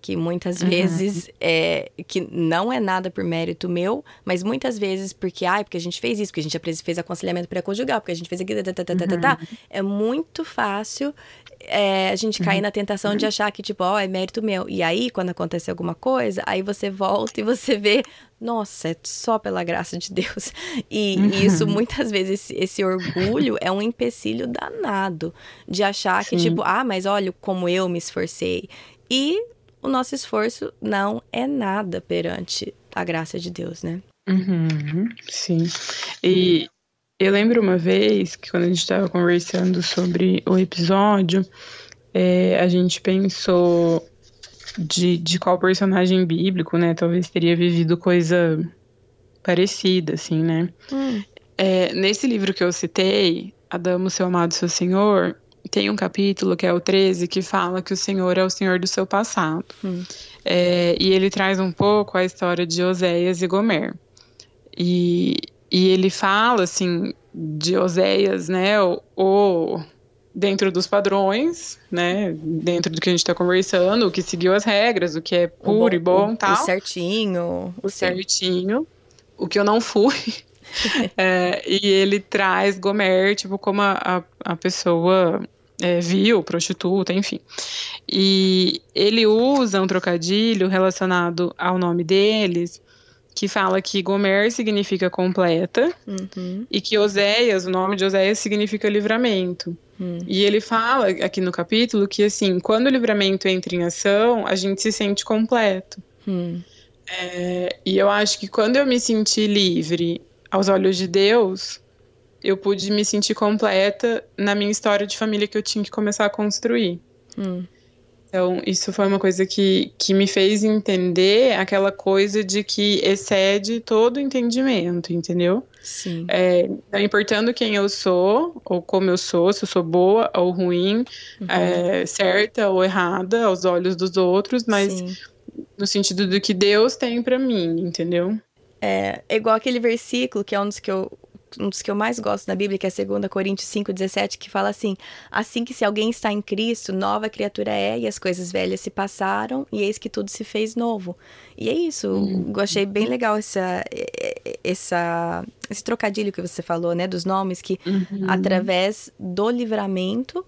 Que muitas uhum. vezes é que não é nada por mérito meu, mas muitas vezes porque, ai, porque a gente fez isso, porque a gente fez aconselhamento pré-conjugal, porque a gente fez aqui, tá, tá, tá, tá, tá, uhum. é muito fácil é, a gente cair uhum. na tentação de achar que, tipo, ó, oh, é mérito meu. E aí, quando acontece alguma coisa, aí você volta e você vê, nossa, é só pela graça de Deus. E, uhum. e isso, muitas vezes, esse, esse, orgulho é um empecilho danado de achar Sim. que, tipo, ah, mas olha como eu me esforcei. E o nosso esforço não é nada perante a graça de Deus, né? Uhum, sim. E eu lembro uma vez que quando a gente estava conversando sobre o episódio, é, a gente pensou de, de qual personagem bíblico, né? Talvez teria vivido coisa parecida, assim, né? Hum. É, nesse livro que eu citei, Adamo, seu amado, seu senhor, tem um capítulo que é o 13 que fala que o Senhor é o Senhor do seu passado. Hum. É, e ele traz um pouco a história de Oséias e Gomer. E, e ele fala, assim, de Oséias, né, o, dentro dos padrões, né? Dentro do que a gente está conversando, o que seguiu as regras, o que é puro bom, e bom, o, tal. O certinho. O certinho. O que eu não fui. é, e ele traz Gomer, tipo, como a, a, pessoa é, viu, prostituta, enfim. E ele usa um trocadilho relacionado ao nome deles, que fala que Gomer significa completa uhum. e que Oséias, o nome de Oséias significa livramento. Uhum. E ele fala aqui no capítulo que assim, quando o livramento entra em ação, a gente se sente completo. Uhum. É, e eu acho que quando eu me senti livre aos olhos de Deus, eu pude me sentir completa na minha história de família que eu tinha que começar a construir. Hum. Então, isso foi uma coisa que, que me fez entender aquela coisa de que excede todo entendimento, entendeu? Sim. É, não importando quem eu sou, ou como eu sou, se eu sou boa ou ruim, Uhum. é, certa ou errada aos olhos dos outros, mas Sim. no sentido do que Deus tem pra mim, entendeu? É, é igual aquele versículo que é um dos que eu um dos que eu mais gosto na Bíblia, que é 2 Coríntios 5,17, que fala assim: Assim que se alguém está em Cristo, nova criatura é, e as coisas velhas se passaram, e eis que tudo se fez novo. E é isso, Uhum. eu achei bem legal essa, essa, esse trocadilho que você falou, né? Dos nomes, que Uhum. através do livramento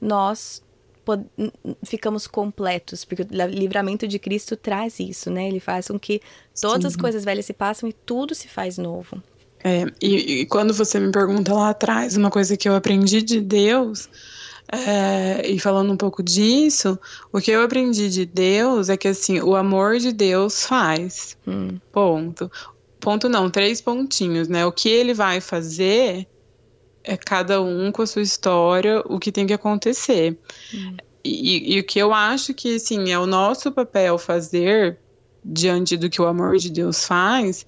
nós ficamos completos, porque o livramento de Cristo traz isso, né? Ele faz com que todas as Sim. coisas velhas se passam e tudo se faz novo. É, e, e quando você me pergunta lá atrás uma coisa que eu aprendi de Deus, é, e falando um pouco disso, o que eu aprendi de Deus é que assim, o amor de Deus faz. Hum, Ponto. Ponto não, três pontinhos, né? O que ele vai fazer é cada um com a sua história, o que tem que acontecer. Hum. E, e o que eu acho que, assim, é o nosso papel fazer diante do que o amor de Deus faz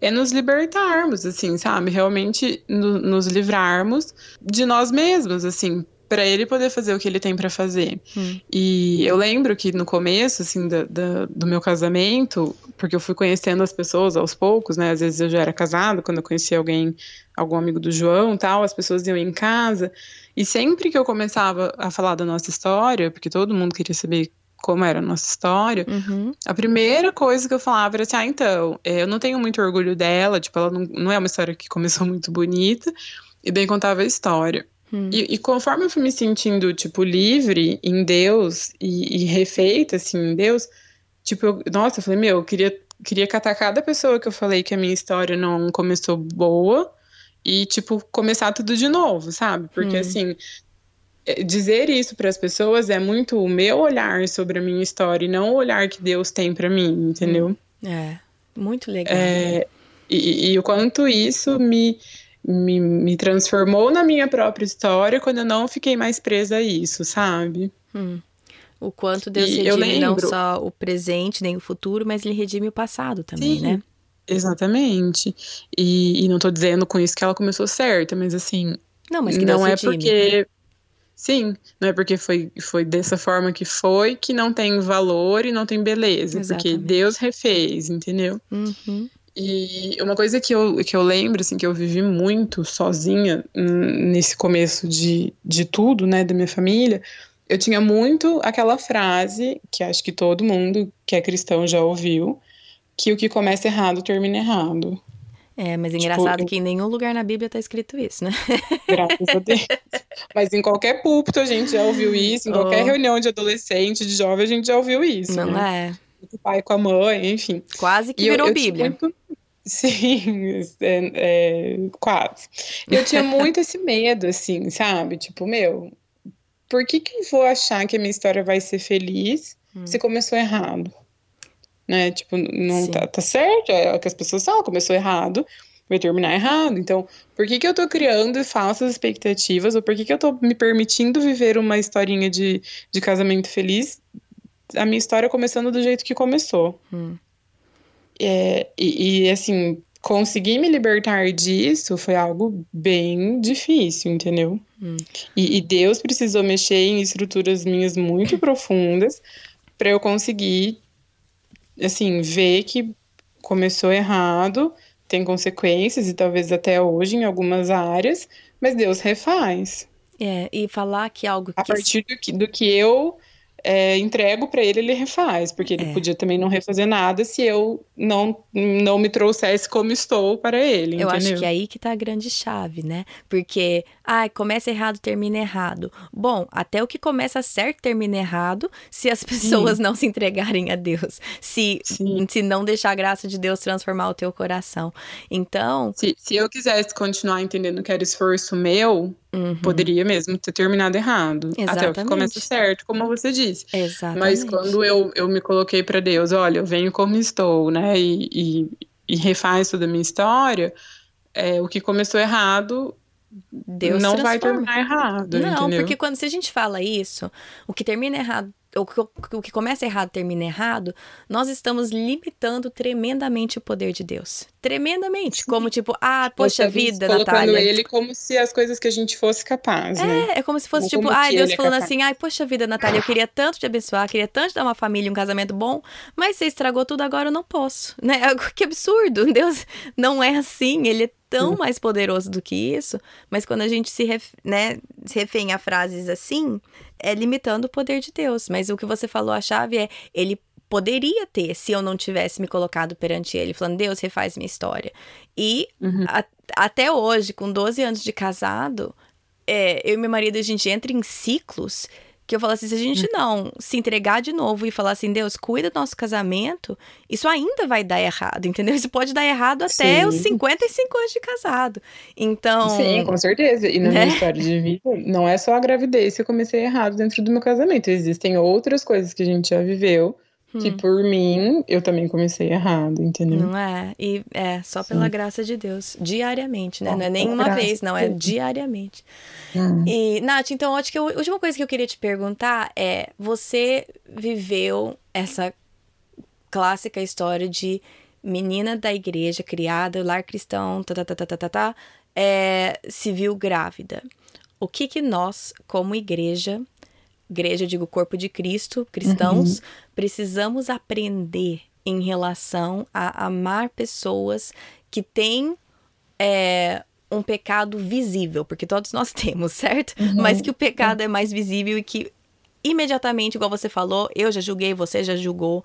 é nos libertarmos, assim, sabe? Realmente no- nos livrarmos de nós mesmos, assim, para ele poder fazer o que ele tem para fazer. hum, E eu lembro que no começo, assim, da, da- do meu casamento, porque eu fui conhecendo as pessoas aos poucos, né? Às vezes eu já era casada, quando eu conhecia alguém, algum amigo do João tal, as pessoas iam em casa. E sempre que eu começava a falar da nossa história, porque todo mundo queria saber como era a nossa história, uhum, a primeira coisa que eu falava era assim: ah, então, eh, eu não tenho muito orgulho dela, tipo, ela não, não é uma história que começou muito bonita, e daí contava a história. Hum, E, e conforme eu fui me sentindo, tipo, livre em Deus e, e refeita, assim, em Deus, tipo, eu- nossa, eu falei, meu, eu queria, queria catar cada pessoa que eu falei que a minha história não começou boa e, tipo, começar tudo de novo, sabe? Porque, Hum. assim, é, dizer isso para as pessoas é muito o meu olhar sobre a minha história e não o olhar que Deus tem para mim, entendeu? É, muito legal. É, e, e o quanto isso me, me, me transformou na minha própria história quando eu não fiquei mais presa a isso, sabe? Hum. O quanto Deus E redime não só o presente nem o futuro, mas ele redime o passado também, Sim, né? Exatamente. E, e não tô dizendo com isso que ela começou certa, mas assim, Não, mas que Deus não é redime. porque. Sim, não é porque foi, foi dessa forma que foi que não tem valor e não tem beleza. Porque Exatamente. Deus refez, entendeu? Uhum, E uma coisa que eu, que eu lembro, assim, que eu vivi muito sozinha nesse começo de, de tudo, né, da minha família, eu tinha muito aquela frase, que acho que todo mundo que é cristão já ouviu, que o que começa errado termina errado. É, mas é Tipo, engraçado que em nenhum lugar na Bíblia tá escrito isso, né? Graças a Deus. Mas em qualquer púlpito a gente já ouviu isso, em qualquer Oh. reunião de adolescente, de jovem, a gente já ouviu isso, Não né? é? Com o pai, com a mãe, enfim. Quase que E eu- virou eu tinha Bíblia. muito- Sim, é, é, quase. Eu tinha muito esse medo, assim, sabe? Tipo, meu, por que que eu vou achar que a minha história vai ser feliz Hum. se começou errado? Né? Tipo, não tá, tá certo, é o que as pessoas falam, começou errado, vai terminar errado. Então, por que que eu tô criando falsas expectativas, ou por que que eu tô me permitindo viver uma historinha de, de casamento feliz, a minha história começando do jeito que começou? Hum. É, e, e, assim, conseguir me libertar disso foi algo bem difícil, entendeu? Hum. E, e Deus precisou mexer em estruturas minhas muito profundas para eu conseguir, assim, ver que começou errado, tem consequências e talvez até hoje em algumas áreas, mas Deus refaz. É, e falar que algo A que partir do que, do que eu é, entrego para ele, ele refaz, porque ele É. podia também não refazer nada se eu não, não me trouxesse como estou para ele, Eu entendeu? acho que é aí que tá a grande chave, né? Porque, ai, começa errado, termina errado. Bom, até o que começa certo termina errado se as pessoas não se entregarem a Deus. Se, Sim. se não deixar a graça de Deus transformar o teu coração. Então, Se, se eu quisesse continuar entendendo que era esforço meu, uhum, poderia mesmo ter terminado errado. Até o que Exatamente. começa certo, como você disse. exatamente. Mas quando eu, eu me coloquei para Deus, olha, eu venho como estou, né? E, e, e refaz toda a minha história, é, o que começou errado Deus não vai transforma. terminar errado, Não, entendeu? porque quando se a gente fala isso, o que termina errado, o que, o que começa errado termina errado, nós estamos limitando tremendamente o poder de Deus. Tremendamente. Como tipo, ah, poxa estamos vida, colocando Natália. ele como se as coisas que a gente fosse capaz, né? É, é como se fosse Ou tipo, ai, Deus é falando capaz. assim, ai, poxa vida, Natália, eu queria tanto te abençoar, queria tanto te dar uma família, um casamento bom, mas você estragou tudo, agora eu não posso, né? Que absurdo, Deus não é assim, ele é tão mais poderoso do que isso, mas quando a gente se, ref, né, se refém a frases assim, é limitando o poder de Deus, mas o que você falou, a chave é, ele poderia ter se eu não tivesse me colocado perante ele, falando, Deus, refaz minha história. E Uhum. a- até hoje, com 12 anos de casado, é, eu e meu marido, a gente entra em ciclos que eu falo assim, se a gente não se entregar de novo e falar assim, Deus, cuida do nosso casamento, isso ainda vai dar errado, entendeu? Isso pode dar errado até Sim. os 55 anos de casado. Então, Sim, com certeza. E na né? minha história de vida, não é só a gravidez que eu comecei errado dentro do meu casamento. Existem outras coisas que a gente já viveu que, Hum. por mim, eu também comecei errado, entendeu? não é? E é só pela Sim. graça de Deus, diariamente, né? Só Não é nem uma vez, não, é diariamente. Hum. E, Nath, então acho que a última coisa que eu queria te perguntar é: você viveu essa clássica história de menina da igreja criada, lar cristão, tá, tá, tá, tá, tá, tá, tá, é, se viu grávida. O que que nós, como igreja, igreja, eu digo corpo de Cristo, cristãos, precisamos aprender em relação a amar pessoas que têm é, um pecado visível, porque todos nós temos, certo? Mas que o pecado é mais visível e que imediatamente, igual você falou, eu já julguei, você já julgou.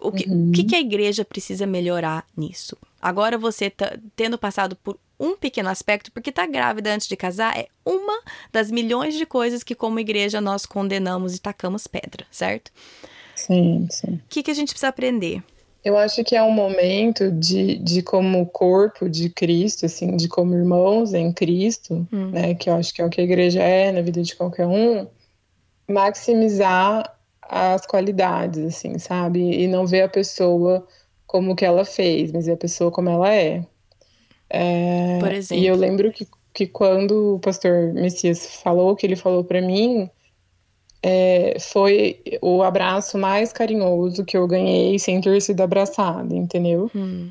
O que, o que, que a igreja precisa melhorar nisso? Agora você tá tendo passado por um pequeno aspecto, porque tá grávida antes de casar é uma das milhões de coisas que, como igreja, nós condenamos e tacamos pedra, certo? Sim, sim. O que, que a gente precisa aprender? Eu acho que é um momento de, de como corpo de Cristo, assim, de como irmãos em Cristo, Hum. né, que eu acho que é o que a igreja é na vida de qualquer um, maximizar as qualidades, assim, sabe? E não ver a pessoa como que ela fez, mas ver a pessoa como ela é. É, Por E eu exemplo. lembro que, que quando o pastor Messias falou o que ele falou para mim, é, foi o abraço mais carinhoso que eu ganhei sem ter sido abraçada, entendeu? Hum,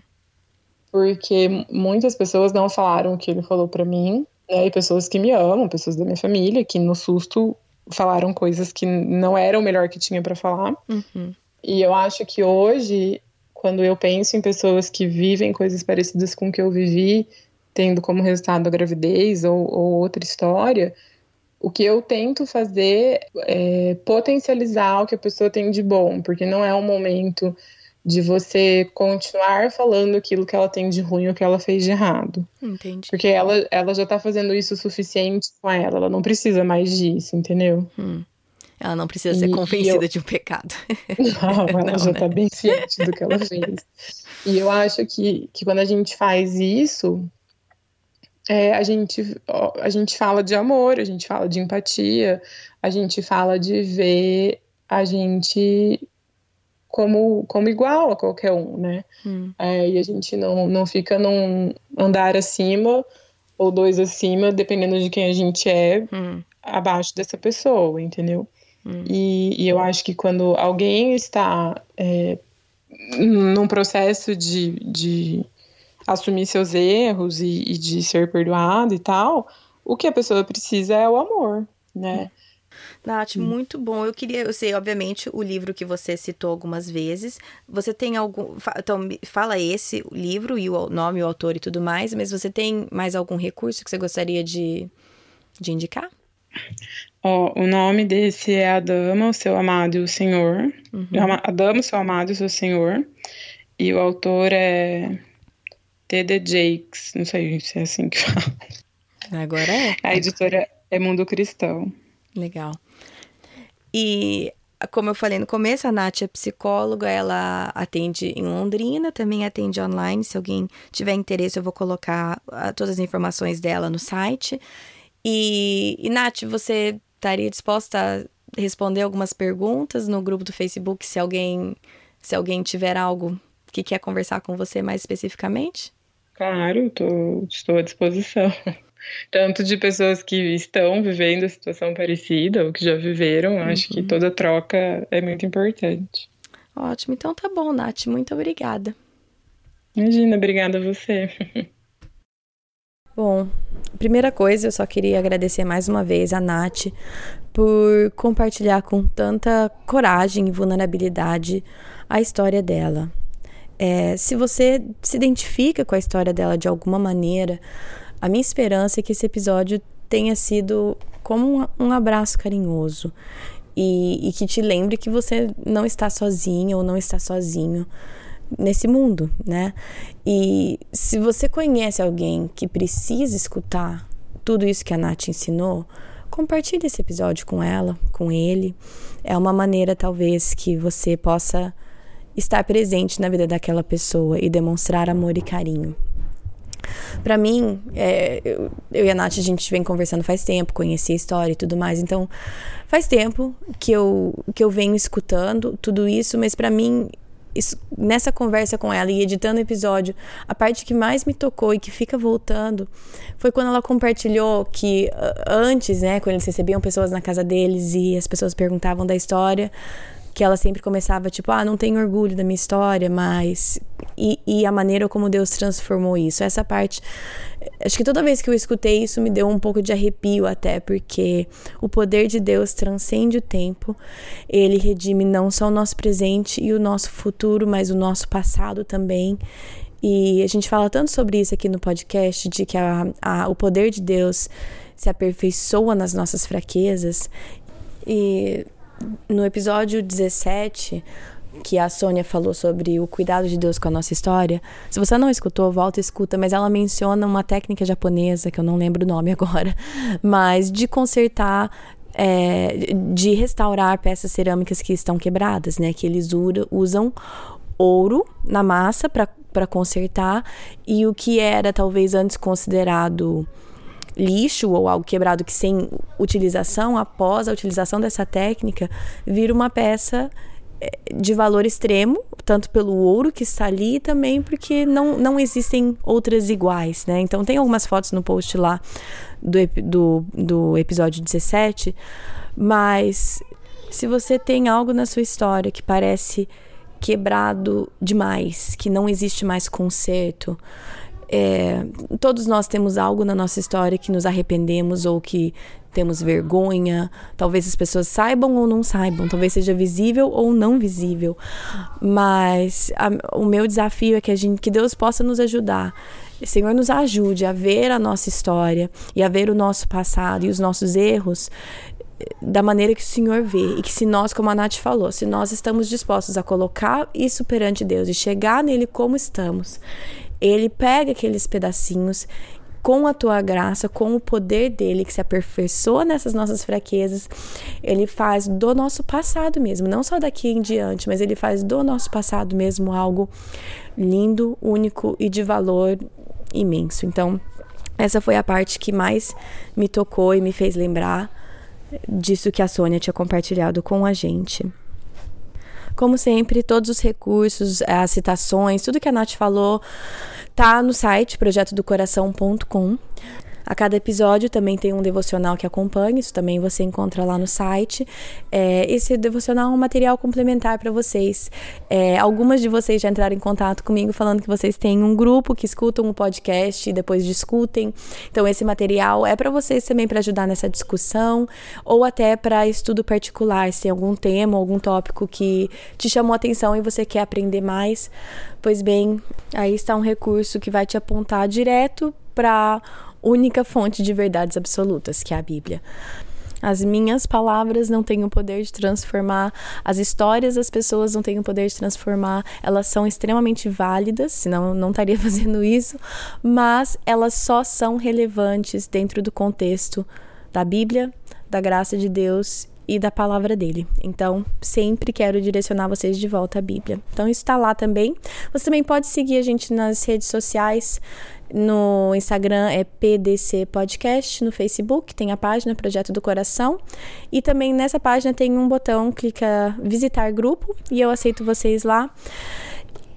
Porque muitas pessoas não falaram o que ele falou para mim, né? E pessoas que me amam, pessoas da minha família, que no susto falaram coisas que não eram o melhor que tinha para falar. uhum, E eu acho que hoje, quando eu penso em pessoas que vivem coisas parecidas com o que eu vivi, tendo como resultado a gravidez ou, ou outra história, o que eu tento fazer é potencializar o que a pessoa tem de bom, porque não é um momento de você continuar falando aquilo que ela tem de ruim ou que ela fez de errado. entendi. Porque ela, ela já tá fazendo isso o suficiente com ela, ela não precisa mais disso, entendeu? Hum. Ela não precisa ser E- e convencida eu- de um pecado. Não, ela Não, já né? tá bem ciente do que ela fez. E eu acho que, que quando a gente faz isso, é, a, gente, a gente fala de amor, a gente fala de empatia, a gente fala de ver a gente como, como igual a qualquer um, né? Hum, É, e a gente não, não fica num andar acima ou dois acima, dependendo de quem a gente é, hum, abaixo dessa pessoa, entendeu? Hum. E, e eu acho que quando alguém está é, num processo de, de assumir seus erros e, e de ser perdoado e tal, o que a pessoa precisa é o amor, né? Nath, muito bom. Eu queria, eu sei, obviamente, o livro que você citou algumas vezes. Você tem algum. Então, fala esse livro e o nome, o autor e tudo mais, mas você tem mais algum recurso que você gostaria de, de indicar? Ó, o nome desse é A Dama, o Seu Amado e o Senhor. Uhum. A Dama, o Seu Amado e o Seu Senhor. E o autor é T.D. Jakes, não sei se é assim que fala. Agora é. A editora é Mundo Cristão. Legal. E como eu falei no começo, a Nath é psicóloga, ela atende em Londrina, também atende online. Se alguém tiver interesse, eu vou colocar uh, todas as informações dela no site. E, e Nath, você estaria disposta a responder algumas perguntas no grupo do Facebook se alguém se alguém tiver algo que quer conversar com você mais especificamente? Claro, tô, estou à disposição. Tanto de pessoas que estão vivendo a situação parecida ou que já viveram, uhum. acho que uhum. toda troca é muito importante. Ótimo, então tá bom, Nath, muito obrigada. Imagina, obrigada a você. Bom, primeira coisa, eu só queria agradecer mais uma vez a Nath por compartilhar com tanta coragem e vulnerabilidade a história dela. É, se você se identifica com a história dela de alguma maneira, a minha esperança é que esse episódio tenha sido como um, um abraço carinhoso e, e que te lembre que você não está sozinha ou não está sozinho nesse mundo, né? E se você conhece alguém que precisa escutar tudo isso que a Nath ensinou, compartilhe esse episódio com ela, com ele. É uma maneira, talvez, que você possa estar presente na vida daquela pessoa e demonstrar amor e carinho. Para mim, é, eu, eu, e a Nath, a gente vem conversando faz tempo, conheci a história e tudo mais, então faz tempo que eu, que eu venho escutando tudo isso, mas para mim isso, nessa conversa com ela e editando o episódio, a parte que mais me tocou e que fica voltando foi quando ela compartilhou que antes, né, quando eles recebiam pessoas na casa deles e as pessoas perguntavam da história, que ela sempre começava tipo, ah, não tenho orgulho da minha história, mas. E, e, a maneira como Deus transformou isso. Essa parte. Acho que toda vez que eu escutei isso me deu um pouco de arrepio, até, porque o poder de Deus transcende o tempo. Ele redime não só o nosso presente e o nosso futuro, mas o nosso passado também. E a gente fala tanto sobre isso aqui no podcast, de que a, a, o poder de Deus se aperfeiçoa nas nossas fraquezas. E no episódio 17, que a Sônia falou sobre o cuidado de Deus com a nossa história. Se você não escutou, volta e escuta, mas ela menciona uma técnica japonesa, que eu não lembro o nome agora, mas de consertar é, de restaurar peças cerâmicas que estão quebradas, né? Que eles usam ouro na massa para consertar e o que era talvez antes considerado lixo ou algo quebrado que sem utilização, após a utilização dessa técnica, vira uma peça eh, de valor extremo, tanto pelo ouro que está ali, também porque não, não existem outras iguais, né? Então tem algumas fotos no post lá do, do, do episódio 17, mas se você tem algo na sua história que parece quebrado demais, que não existe mais conserto, é, todos nós temos algo na nossa história que nos arrependemos ou que temos vergonha. Talvez as pessoas saibam ou não saibam, talvez seja visível ou não visível. Mas a, o meu desafio é que a gente, que Deus possa nos ajudar. Senhor nos ajude a ver a nossa história e a ver o nosso passado e os nossos erros eh, da maneira que o Senhor vê e que se nós, como a Nath falou, se nós estamos dispostos a colocar isso perante Deus e chegar nele como estamos ele pega aqueles pedacinhos com a tua graça, com o poder dele que se aperfeiçoa nessas nossas fraquezas, ele faz do nosso passado mesmo, não só daqui em diante, mas ele faz do nosso passado mesmo algo lindo, único e de valor imenso. Então, essa foi a parte que mais me tocou e me fez lembrar disso que a Sônia tinha compartilhado com a gente. Como sempre, todos os recursos, as citações, tudo que a Nath falou, tá no site projetodocoração.com. A cada episódio também tem um devocional que acompanha, isso também você encontra lá no site. É, esse devocional é um material complementar para vocês. É, algumas de vocês já entraram em contato comigo falando que vocês têm um grupo que escutam o podcast e depois discutem. Então, esse material é para vocês também para ajudar nessa discussão ou até para estudo particular, se tem algum tema, algum tópico que te chamou a atenção e você quer aprender mais. Pois bem, aí está um recurso que vai te apontar direto para única fonte de verdades absolutas, que é a Bíblia. As minhas palavras não têm o poder de transformar, as histórias das pessoas não têm o poder de transformar. Elas são extremamente válidas, senão não estaria fazendo isso, mas elas só são relevantes dentro do contexto da Bíblia, da graça de Deus e da palavra dele. Então, sempre quero direcionar vocês de volta à Bíblia. Então, isso está lá também. Você também pode seguir a gente nas redes sociais. No Instagram é PDC Podcast, no Facebook tem a página Projeto do Coração e também nessa página tem um botão, clica visitar grupo e eu aceito vocês lá.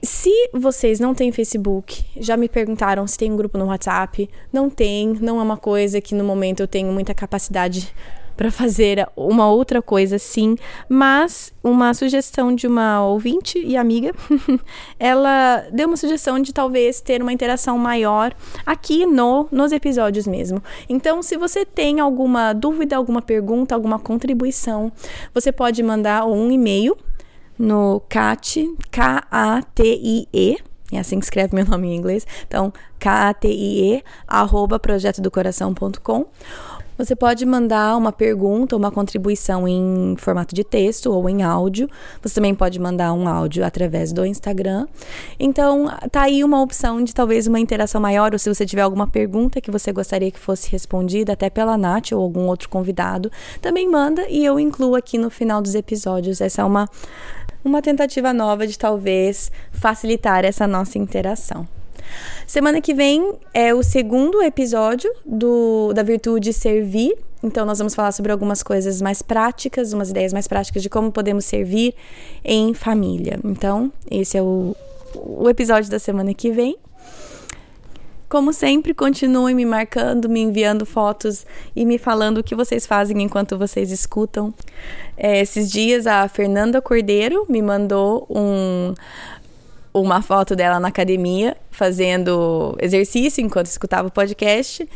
Se vocês não têm Facebook, já me perguntaram se tem um grupo no WhatsApp. Não tem, não é uma coisa que no momento eu tenho muita capacidade para fazer uma outra coisa sim, mas uma sugestão de uma ouvinte e amiga, ela deu uma sugestão de talvez ter uma interação maior aqui no nos episódios mesmo. Então, se você tem alguma dúvida, alguma pergunta, alguma contribuição, você pode mandar um e-mail no CAT, K-A-T-I-E, é assim que escreve meu nome em inglês. Então, K-A-T-I-E, arroba projetodocoração.com você pode mandar uma pergunta ou uma contribuição em formato de texto ou em áudio. Você também pode mandar um áudio através do Instagram. Então, tá aí uma opção de talvez uma interação maior, ou se você tiver alguma pergunta que você gostaria que fosse respondida, até pela Nath ou algum outro convidado, também manda e eu incluo aqui no final dos episódios. Essa é uma, uma tentativa nova de talvez facilitar essa nossa interação. Semana que vem é o segundo episódio do, da virtude servir. Então, nós vamos falar sobre algumas coisas mais práticas, umas ideias mais práticas de como podemos servir em família. Então, esse é o, o episódio da semana que vem. Como sempre, continuem me marcando, me enviando fotos e me falando o que vocês fazem enquanto vocês escutam. É, esses dias, a Fernanda Cordeiro me mandou um, uma foto dela na academia fazendo exercício enquanto escutava o podcast.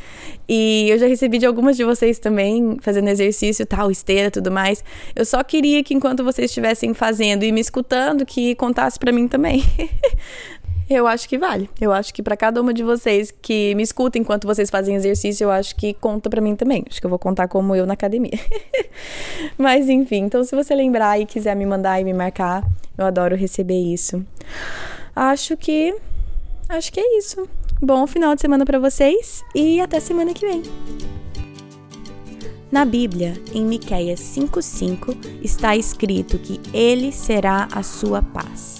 E eu já recebi de algumas de vocês também fazendo exercício, tal, esteira, tudo mais. Eu só queria que enquanto vocês estivessem fazendo e me escutando, que contasse para mim também. eu acho que vale. Eu acho que para cada uma de vocês que me escuta enquanto vocês fazem exercício, eu acho que conta para mim também. Acho que eu vou contar como eu na academia. Mas enfim, então se você lembrar e quiser me mandar e me marcar, eu adoro receber isso. Acho que acho que é isso. Bom final de semana para vocês e até semana que vem. Na Bíblia, em Miqueias 5:5, está escrito que ele será a sua paz.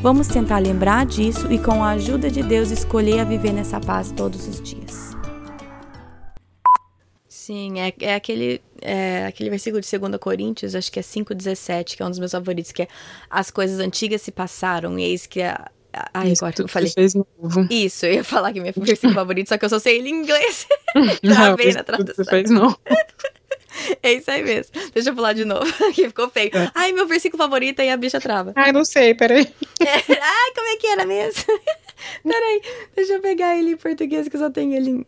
Vamos tentar lembrar disso e, com a ajuda de Deus, escolher a viver nessa paz todos os dias. Sim, é, é aquele, é aquele versículo de 2 Coríntios, acho que é 5,17, que é um dos meus favoritos, que é as coisas antigas se passaram, e eis que a, Ai, agora eu falei. Fez novo. Isso, eu ia falar que é meu versículo favorito, só que eu só sei ele em inglês. Não, bem na tradução. Você fez não. É isso aí mesmo. Deixa eu falar de novo, que ficou feio. É. Ai, meu versículo favorito, aí a bicha trava. Ai, não sei, peraí. É, ai, como é que era mesmo? peraí, deixa eu pegar ele em português, que eu só tenho ele em